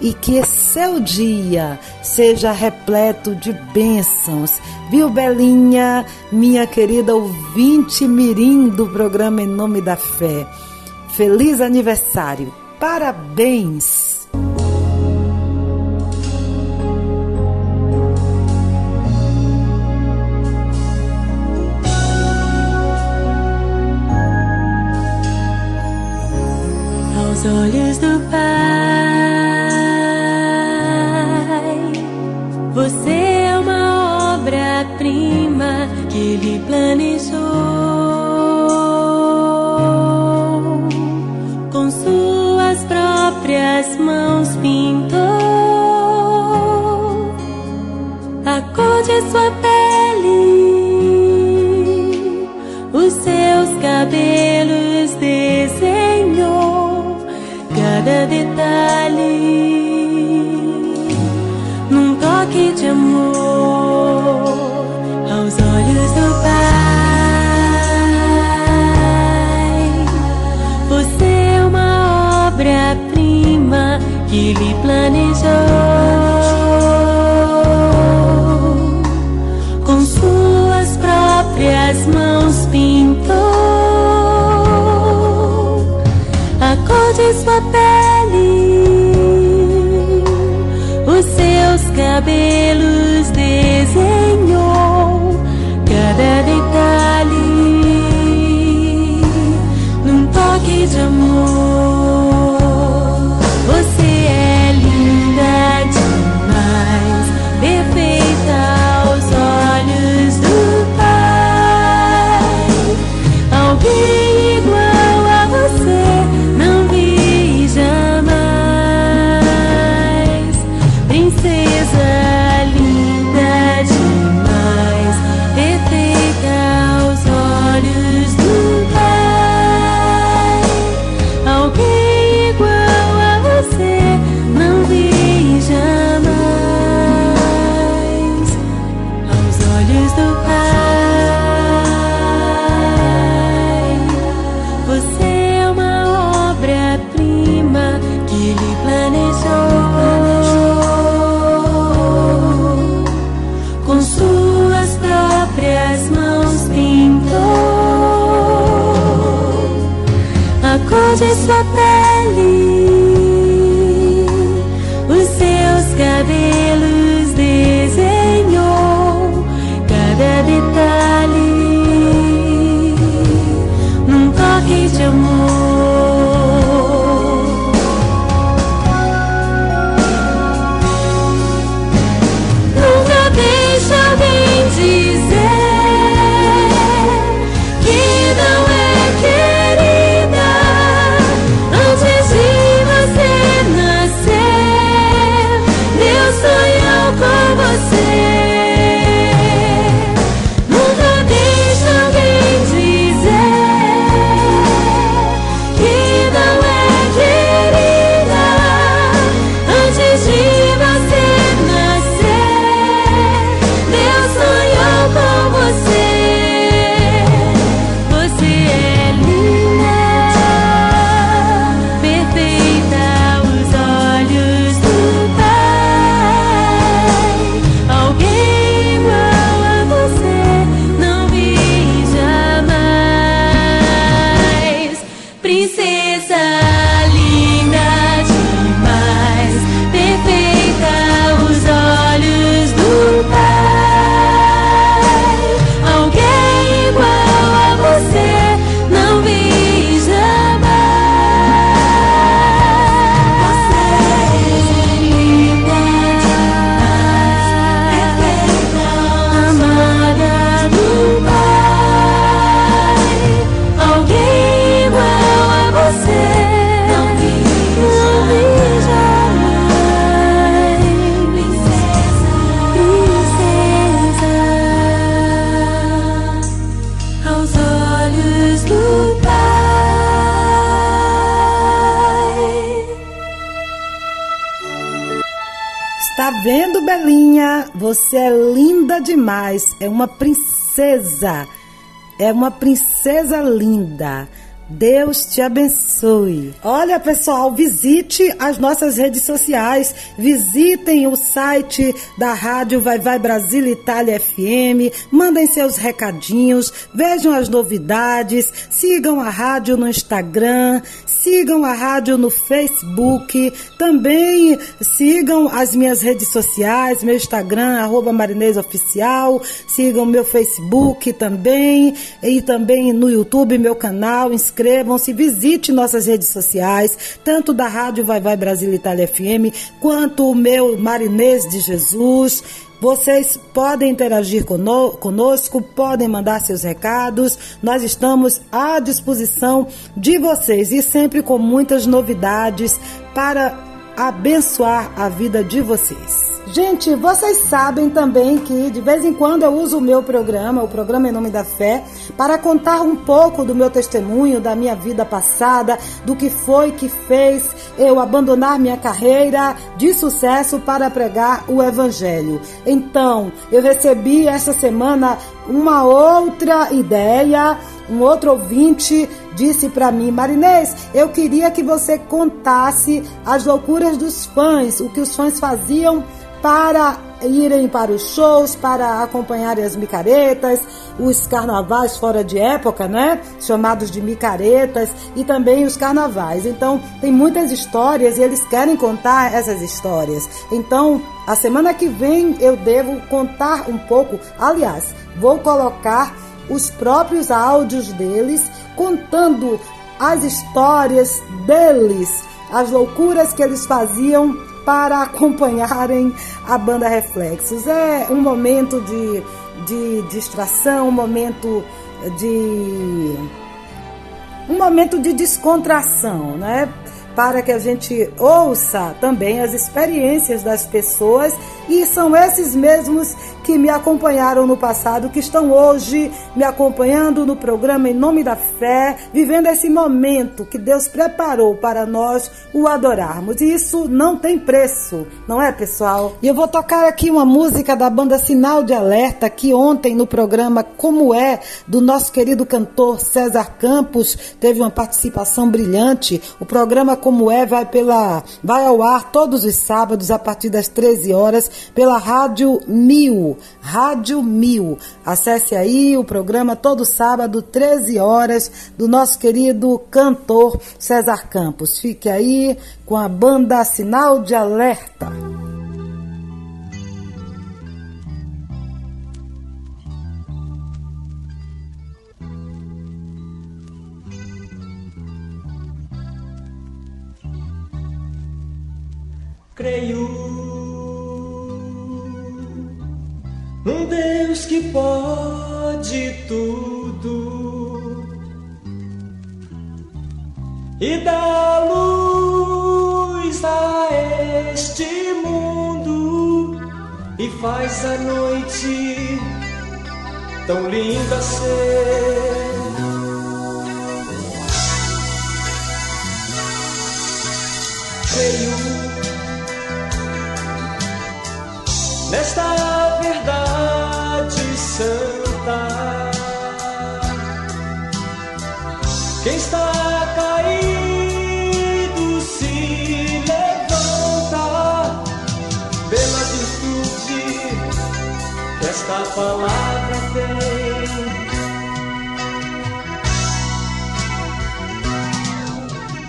e que seu dia seja repleto de bênçãos. Viu, Belinha, minha querida ouvinte mirim do programa Em Nome da Fé. Feliz aniversário. Parabéns! Aos olhos do Pai ele planejou. Com suas próprias mãos pintou a cor de sua pele, os seus cabelos desenhou cada detalhe toque de amor princesa. É uma princesa linda. Deus te abençoe. Olha, pessoal, visite as nossas redes sociais, visitem o site da Rádio Vai Vai Brasil Itália FM, mandem seus recadinhos, vejam as novidades, sigam a rádio no Instagram, sigam a rádio no Facebook, também sigam as minhas redes sociais, meu Instagram, arroba Marinês sigam meu Facebook também, e também no YouTube, meu canal, inscrevam-se, visite nossas redes sociais, tanto da Rádio Vai Vai Brasil Itália FM, quanto o meu Marinês de Jesus. Vocês podem interagir conosco, podem mandar seus recados. Nós estamos à disposição de vocês e sempre com muitas novidades para abençoar a vida de vocês. Gente, vocês sabem também que de vez em quando eu uso o meu programa, o programa Em Nome da Fé, para contar um pouco do meu testemunho, da minha vida passada, do que foi que fez eu abandonar minha carreira de sucesso para pregar o Evangelho. Então, eu recebi essa semana uma outra ideia. Um outro ouvinte disse para mim, Marinês, eu queria que você contasse as loucuras dos fãs, o que os fãs faziam para irem para os shows, para acompanharem as micaretas, os carnavais fora de época, né? Chamados de micaretas e também os carnavais. Então, tem muitas histórias e eles querem contar essas histórias. Então, a semana que vem eu devo contar um pouco. Aliás, vou colocar os próprios áudios deles contando as histórias deles, as loucuras que eles faziam para acompanharem a banda Reflexos. É um momento de, de distração, um momento de. um momento de descontração, né? Para que a gente ouça também as experiências das pessoas e são esses mesmos que me acompanharam no passado, que estão hoje me acompanhando no programa Em Nome da Fé, vivendo esse momento que Deus preparou para nós o adorarmos. E isso não tem preço, não é, pessoal? E eu vou tocar aqui uma música da banda Sinal de Alerta, que ontem no programa Como É, do nosso querido cantor César Campos, teve uma participação brilhante. O programa Como É vai, pela, vai ao ar todos os sábados a partir das 13 horas pela Rádio Mil. Rádio Mil. Acesse aí o programa todo sábado, 13 horas, do nosso querido cantor César Campos. Fique aí com a banda Sinal de Alerta. Creio um Deus que pode tudo e dá luz a este mundo e faz a noite tão linda ser. Creio nesta verdade santa. Quem está caído se levanta pela virtude que esta palavra tem.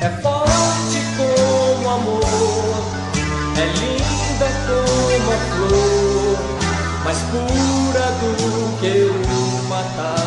É forte como amor, é linda mais pura do que uma taça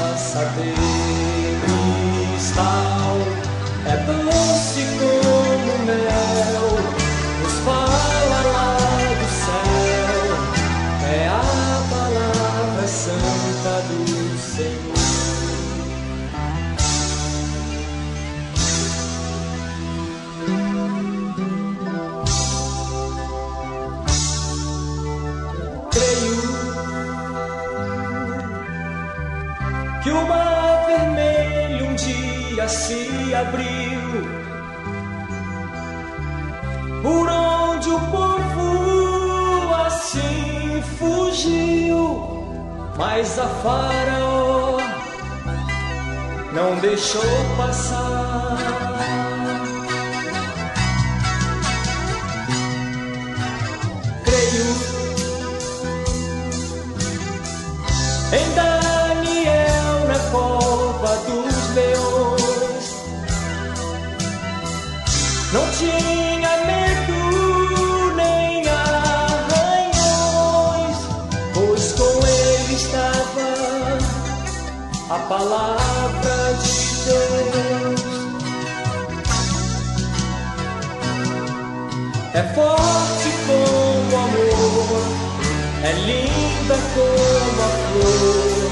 abril, por onde o povo assim fugiu, mas a faraó não deixou passar. Palavra de Deus. É forte como amor, é linda como a flor,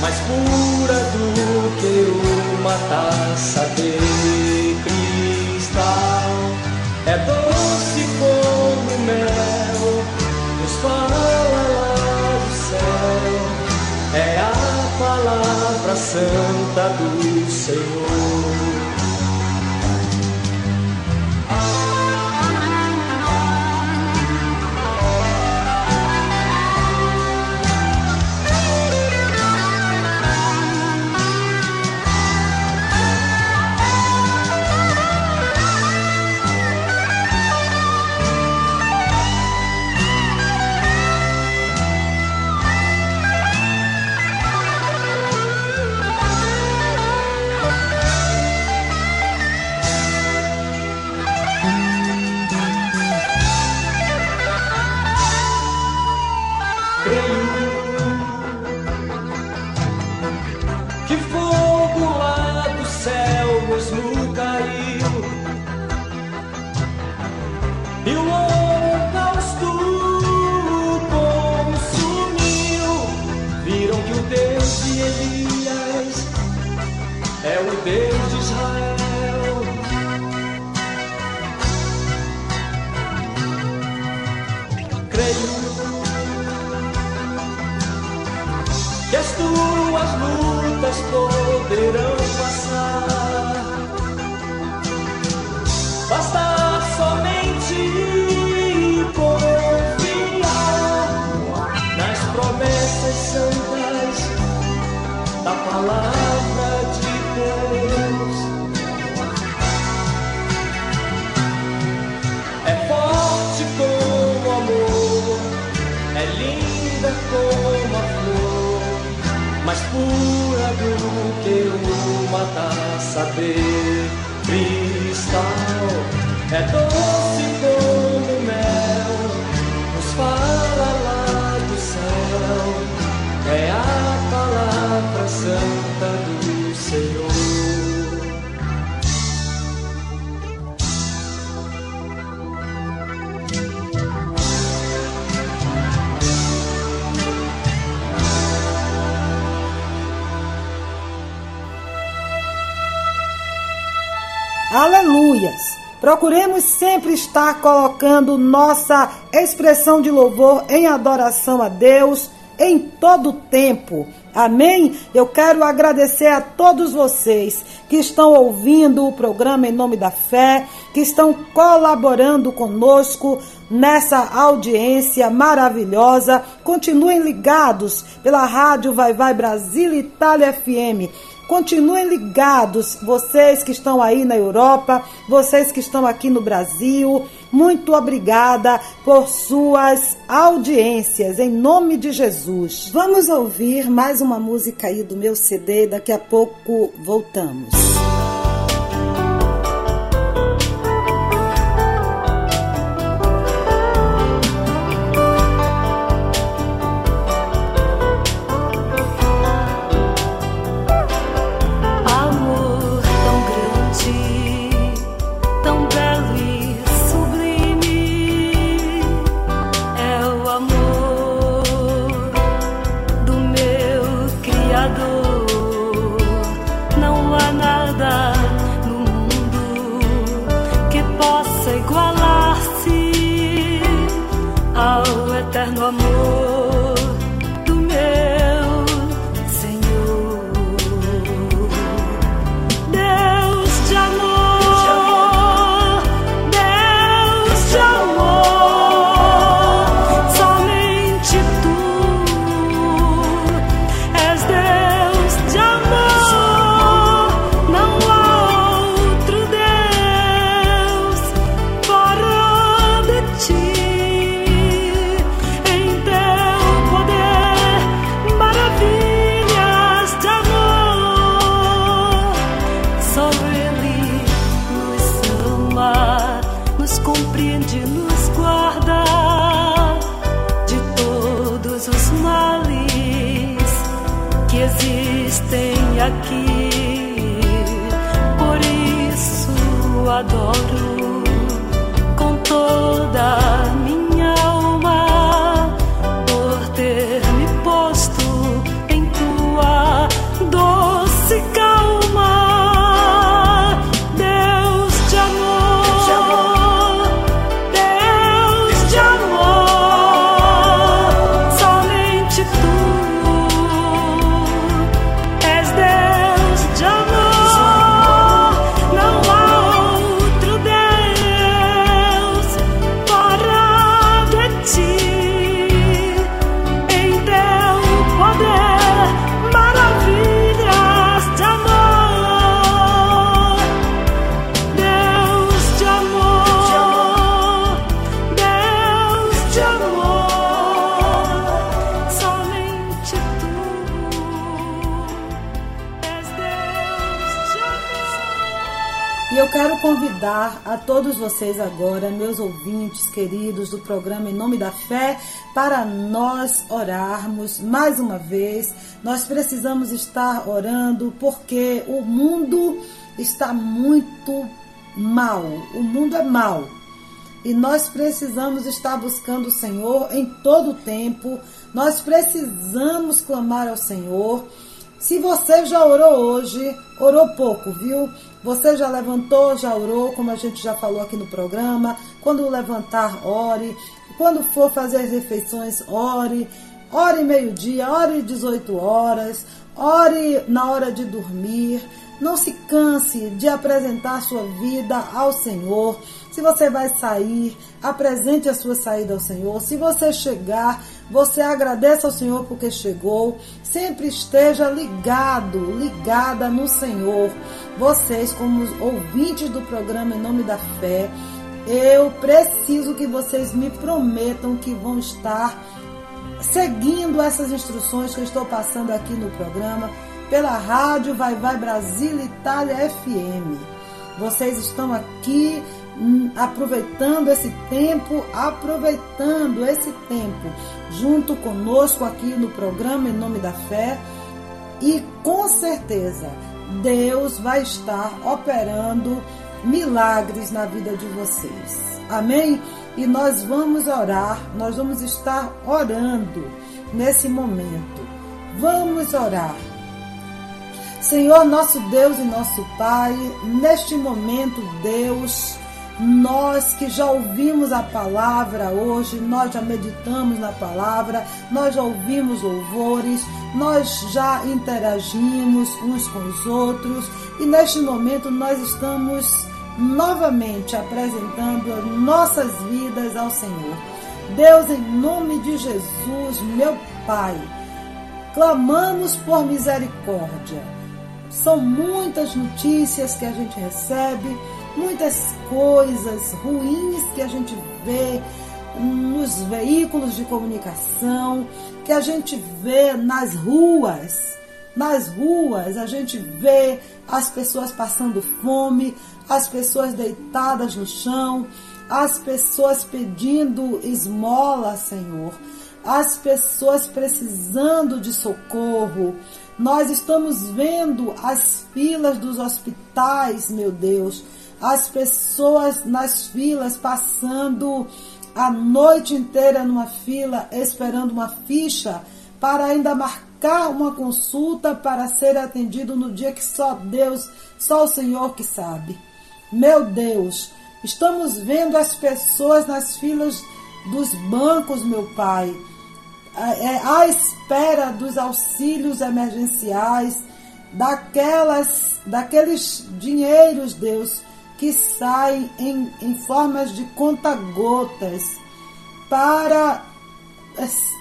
mais pura do que uma taça de santa do Senhor. gospel. Uma taça de cristal. É doce como mel, nos fala lá do céu. É a palavra santa do Aleluias! Procuremos sempre estar colocando nossa expressão de louvor em adoração a Deus em todo o tempo. Amém? Eu quero agradecer a todos vocês que estão ouvindo o programa Em Nome da Fé, que estão colaborando conosco nessa audiência maravilhosa. Continuem ligados pela Rádio Vai Vai Brasil Itália FM. Continuem ligados, vocês que estão aí na Europa, vocês que estão aqui no Brasil. Muito obrigada por suas audiências, em nome de Jesus. Vamos ouvir mais uma música aí do meu CD, daqui a pouco voltamos. Mais uma vez. Nós precisamos estar orando porque o mundo está muito mal. O mundo é mal. E nós precisamos estar buscando o Senhor em todo o tempo. Nós precisamos clamar ao Senhor. Se você já orou hoje, orou pouco, viu? Você já levantou, já orou, como a gente já falou aqui no programa. Quando levantar, ore. Quando for fazer as refeições, ore. Ore meio-dia, ore 18 horas, ore na hora de dormir. Não se canse de apresentar sua vida ao Senhor. Se você vai sair, apresente a sua saída ao Senhor. Se você chegar, você agradeça ao Senhor porque chegou. Sempre esteja ligado, ligada no Senhor. Vocês, como ouvintes do programa Em Nome da Fé, eu preciso que vocês me prometam que vão estar seguindo essas instruções que eu estou passando aqui no programa pela rádio Vai Vai Brasil Itália FM. Vocês estão aqui hum, aproveitando esse tempo, aproveitando esse tempo junto conosco aqui no programa Em Nome da Fé e com certeza Deus vai estar operando milagres na vida de vocês. Amém? E nós vamos orar, nós vamos estar orando nesse momento. Vamos orar. Senhor, nosso Deus e nosso Pai, neste momento, Deus, nós que já ouvimos a palavra hoje, nós já meditamos na palavra, nós já ouvimos louvores, nós já interagimos uns com os outros e neste momento nós estamos novamente apresentando as nossas vidas ao Senhor. Deus, em nome de Jesus, meu Pai, clamamos por misericórdia. São muitas notícias que a gente recebe, muitas coisas ruins que a gente vê nos veículos de comunicação, que a gente vê nas ruas. Nas ruas a gente vê as pessoas passando fome, as pessoas deitadas no chão, as pessoas pedindo esmola, Senhor, as pessoas precisando de socorro. Nós estamos vendo as filas dos hospitais, meu Deus, as pessoas nas filas passando a noite inteira numa fila esperando uma ficha para ainda marcar uma consulta para ser atendido no dia que só Deus, só o Senhor que sabe. Meu Deus, estamos vendo as pessoas nas filas dos bancos, meu Pai, é, à espera dos auxílios emergenciais, daquelas, daqueles dinheiros, Deus, que saem em, em formas de conta-gotas para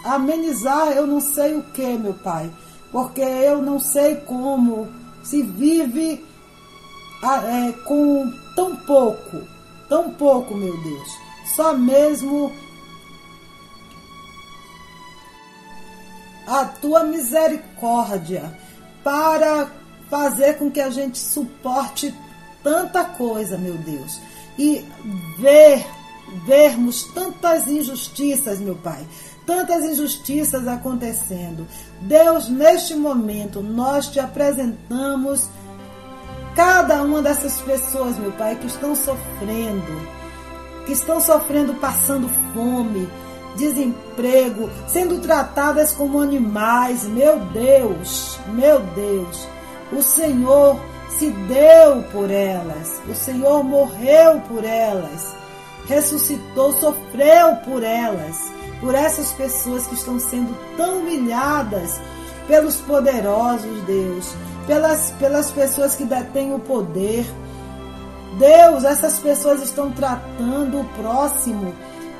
amenizar eu não sei o que, meu Pai, porque eu não sei como se vive é, com tão pouco, tão pouco, meu Deus. Só mesmo a tua misericórdia para fazer com que a gente suporte tanta coisa, meu Deus. e ver, vermos tantas injustiças, meu Pai, tantas injustiças acontecendo. Deus, neste momento, nós te apresentamos cada uma dessas pessoas, meu Pai, que estão sofrendo, que estão sofrendo, passando fome, desemprego, sendo tratadas como animais. Meu Deus, meu Deus, o Senhor se deu por elas, o Senhor morreu por elas, ressuscitou, sofreu por elas, por essas pessoas que estão sendo tão humilhadas pelos poderosos, Deus, pelas, pelas pessoas que detêm o poder. Deus, essas pessoas estão tratando o próximo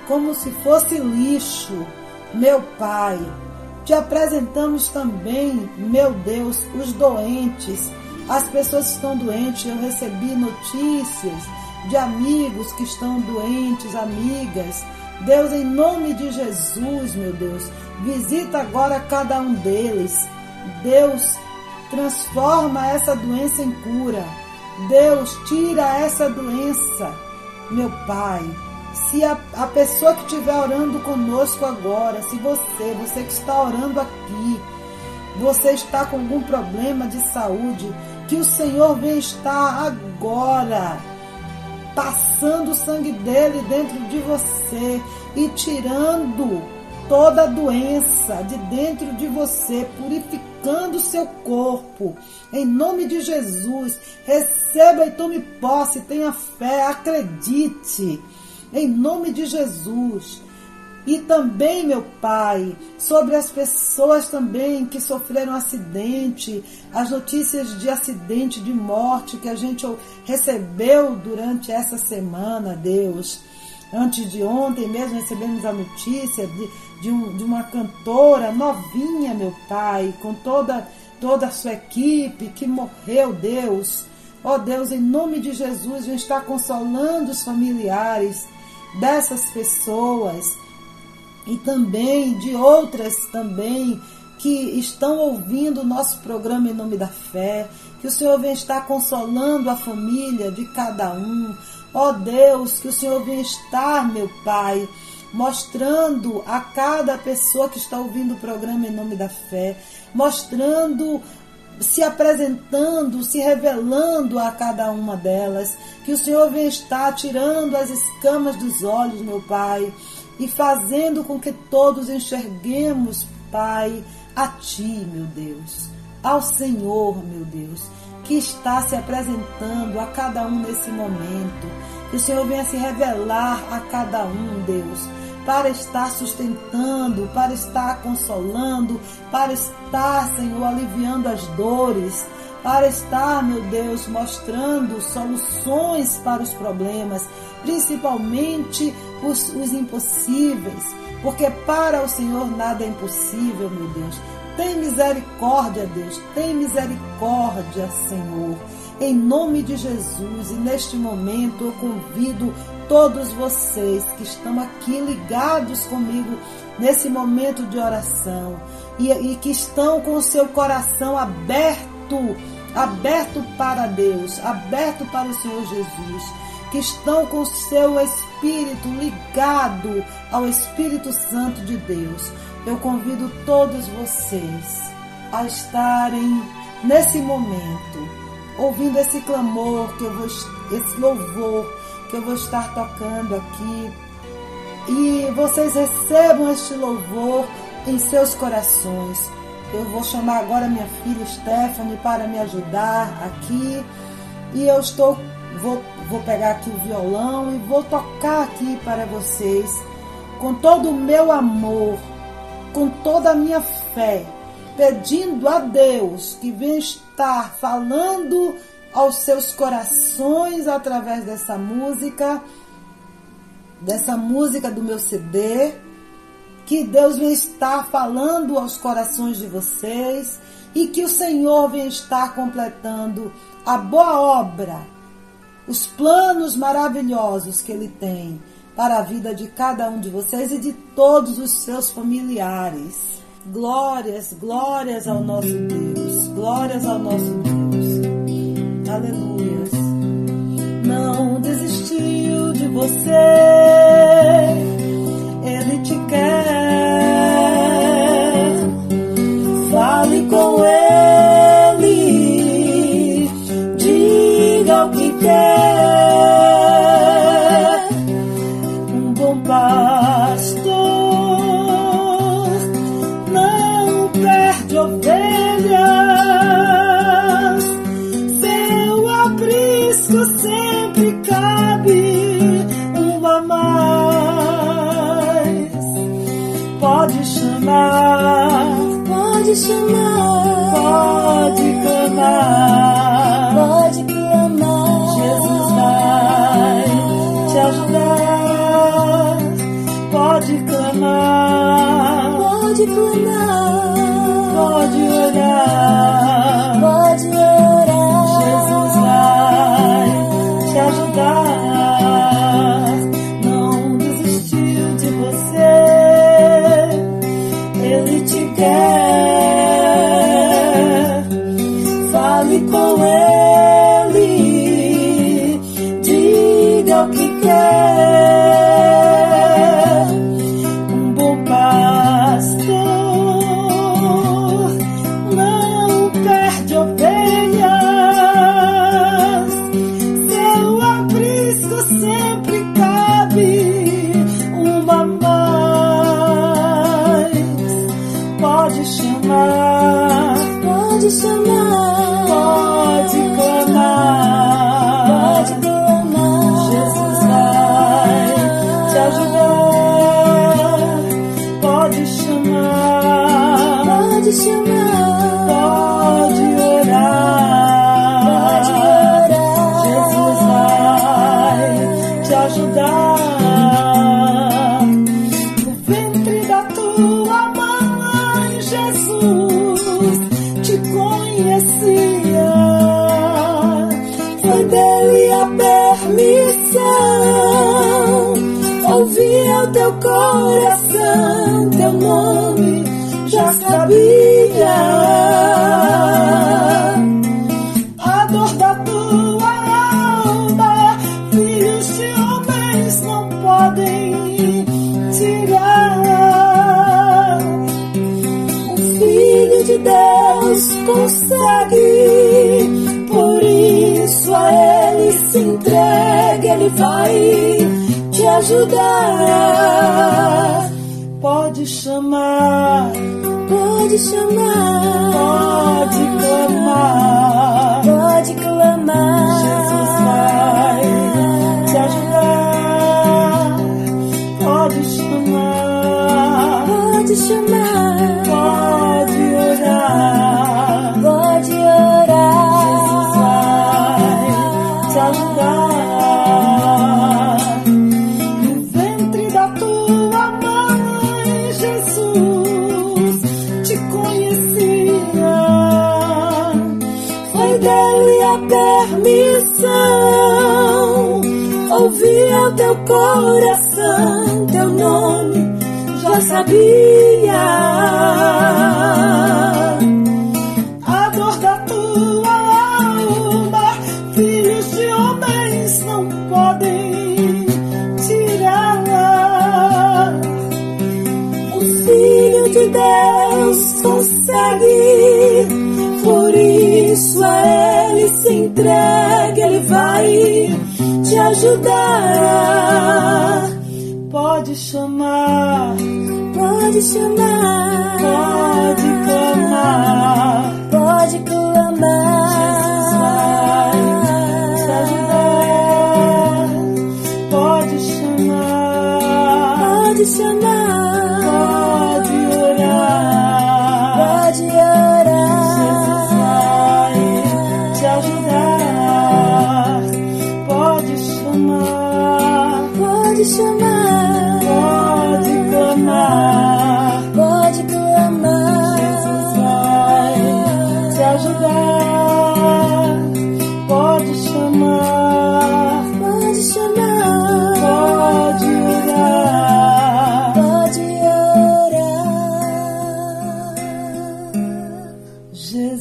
como se fosse lixo. Meu Pai, te apresentamos também, meu Deus, os doentes, as pessoas estão doentes. Eu recebi notícias de amigos que estão doentes, amigas. Deus, em nome de Jesus, meu Deus, visita agora cada um deles. Deus, transforma essa doença em cura. Deus, tira essa doença, meu Pai. Se a, a pessoa que estiver orando conosco agora, se você, você que está orando aqui, você está com algum problema de saúde, que o Senhor venha estar agora passando o sangue dele dentro de você e tirando toda a doença de dentro de você, purificando o seu corpo. Em nome de Jesus, receba e tome posse, tenha fé, acredite. Em nome de Jesus. E também, meu Pai, sobre as pessoas também que sofreram acidente, as notícias de acidente, de morte que a gente recebeu durante essa semana, Deus. Antes de ontem mesmo recebemos a notícia de, de, um, de uma cantora novinha, meu Pai, com toda, toda a sua equipe que morreu, Deus. Ó oh, Deus, em nome de Jesus, vem estar consolando os familiares dessas pessoas e também de outras também que estão ouvindo o nosso programa em nome da fé. Que o Senhor venha estar consolando a família de cada um. Ó oh Deus, que o Senhor venha estar, meu Pai, mostrando a cada pessoa que está ouvindo o programa em nome da fé, mostrando se apresentando, se revelando a cada uma delas. Que o Senhor venha estar tirando as escamas dos olhos, meu Pai, e fazendo com que todos enxerguemos, Pai, a Ti, meu Deus, ao Senhor, meu Deus, que está se apresentando a cada um nesse momento. Que o Senhor venha se revelar a cada um, Deus, para estar sustentando, para estar consolando, para estar, Senhor, aliviando as dores, para estar, meu Deus, mostrando soluções para os problemas, principalmente os, os impossíveis, porque para o Senhor nada é impossível, meu Deus. Tem misericórdia, Deus, tem misericórdia, Senhor. Em nome de Jesus, e neste momento eu convido todos vocês que estão aqui ligados comigo nesse momento de oração e, e que estão com o seu coração aberto, aberto para Deus, aberto para o Senhor Jesus, que estão com o seu espírito ligado ao Espírito Santo de Deus. Eu convido todos vocês a estarem nesse momento, ouvindo esse clamor que eu vou, esse louvor que eu vou estar tocando aqui. E vocês recebam este louvor em seus corações. Eu vou chamar agora minha filha Stephanie para me ajudar aqui. E eu estou vou, vou pegar aqui o violão e vou tocar aqui para vocês com todo o meu amor, com toda a minha fé, pedindo a Deus que venha estar falando aos seus corações através dessa música, dessa música do meu CD que Deus vem estar falando aos corações de vocês e que o Senhor vem estar completando a boa obra, os planos maravilhosos que Ele tem para a vida de cada um de vocês e de todos os seus familiares. Glórias, glórias ao nosso Deus, glórias ao nosso Deus. Aleluia. Não desistiu de você. Ele quer. Fale com ele, diga o que quer. pode clamar, pode clamar. Jesus vai te ajudar, pode clamar. vai te ajudar. Pode chamar, pode chamar, pode clamar. coração teu nome já sabia. A dor da tua alma, filhos de homens não podem tirá-la. O Filho de Deus consegue, por isso a Ele se entrega, Ele vai te ajudar. adicionar. Pode clamar.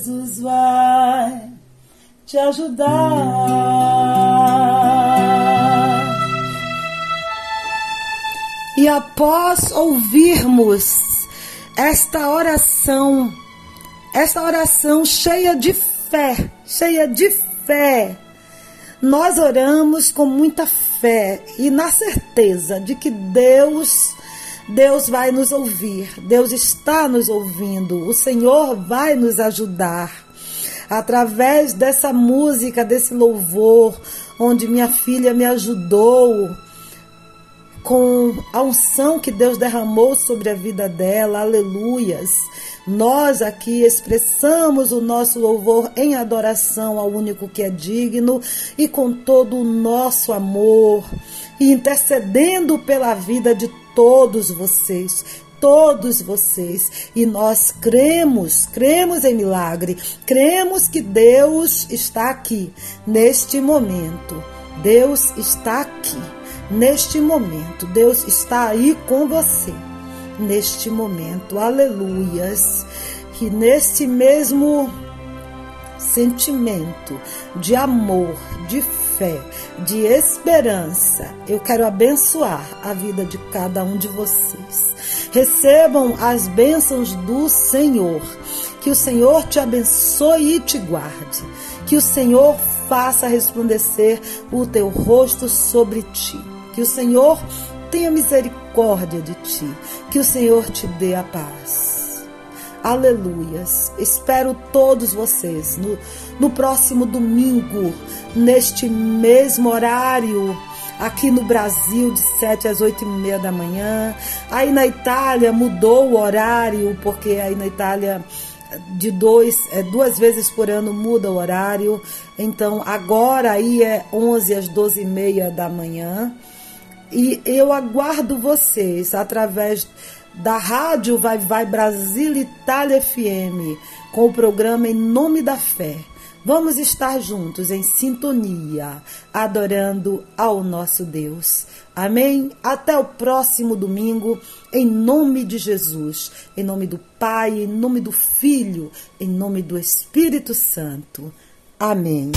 Jesus vai te ajudar. E após ouvirmos esta oração, esta oração cheia de fé, cheia de fé, nós oramos com muita fé e na certeza de que Deus Deus vai nos ouvir, Deus está nos ouvindo, o Senhor vai nos ajudar. Através dessa música, desse louvor, onde minha filha me ajudou com a unção que Deus derramou sobre a vida dela, aleluias. Nós aqui expressamos o nosso louvor em adoração ao único que é digno e com todo o nosso amor, e intercedendo pela vida de todos vocês, todos vocês. E nós cremos, cremos em milagre, cremos que Deus está aqui neste momento. Deus está aqui neste momento. Deus está aí com você neste momento. Aleluias. Que neste mesmo sentimento de amor, de fé, de esperança, eu quero abençoar a vida de cada um de vocês. Recebam as bênçãos do Senhor. Que o Senhor te abençoe e te guarde. Que o Senhor faça resplandecer o teu rosto sobre ti. Que o Senhor tenha misericórdia de ti. Que o Senhor te dê a paz. Aleluias. Espero todos vocês no, no próximo domingo, neste mesmo horário, aqui no Brasil, de 7 às 8 e meia da manhã. Aí na Itália mudou o horário, porque aí na Itália de dois, é, duas vezes por ano muda o horário. Então agora aí é 11 às 12 e meia da manhã. E eu aguardo vocês através da rádio Vai Vai Brasil Itália FM com o programa Em Nome da Fé. Vamos estar juntos em sintonia, adorando ao nosso Deus. Amém? Até o próximo domingo, em nome de Jesus, em nome do Pai, em nome do Filho, em nome do Espírito Santo. Amém.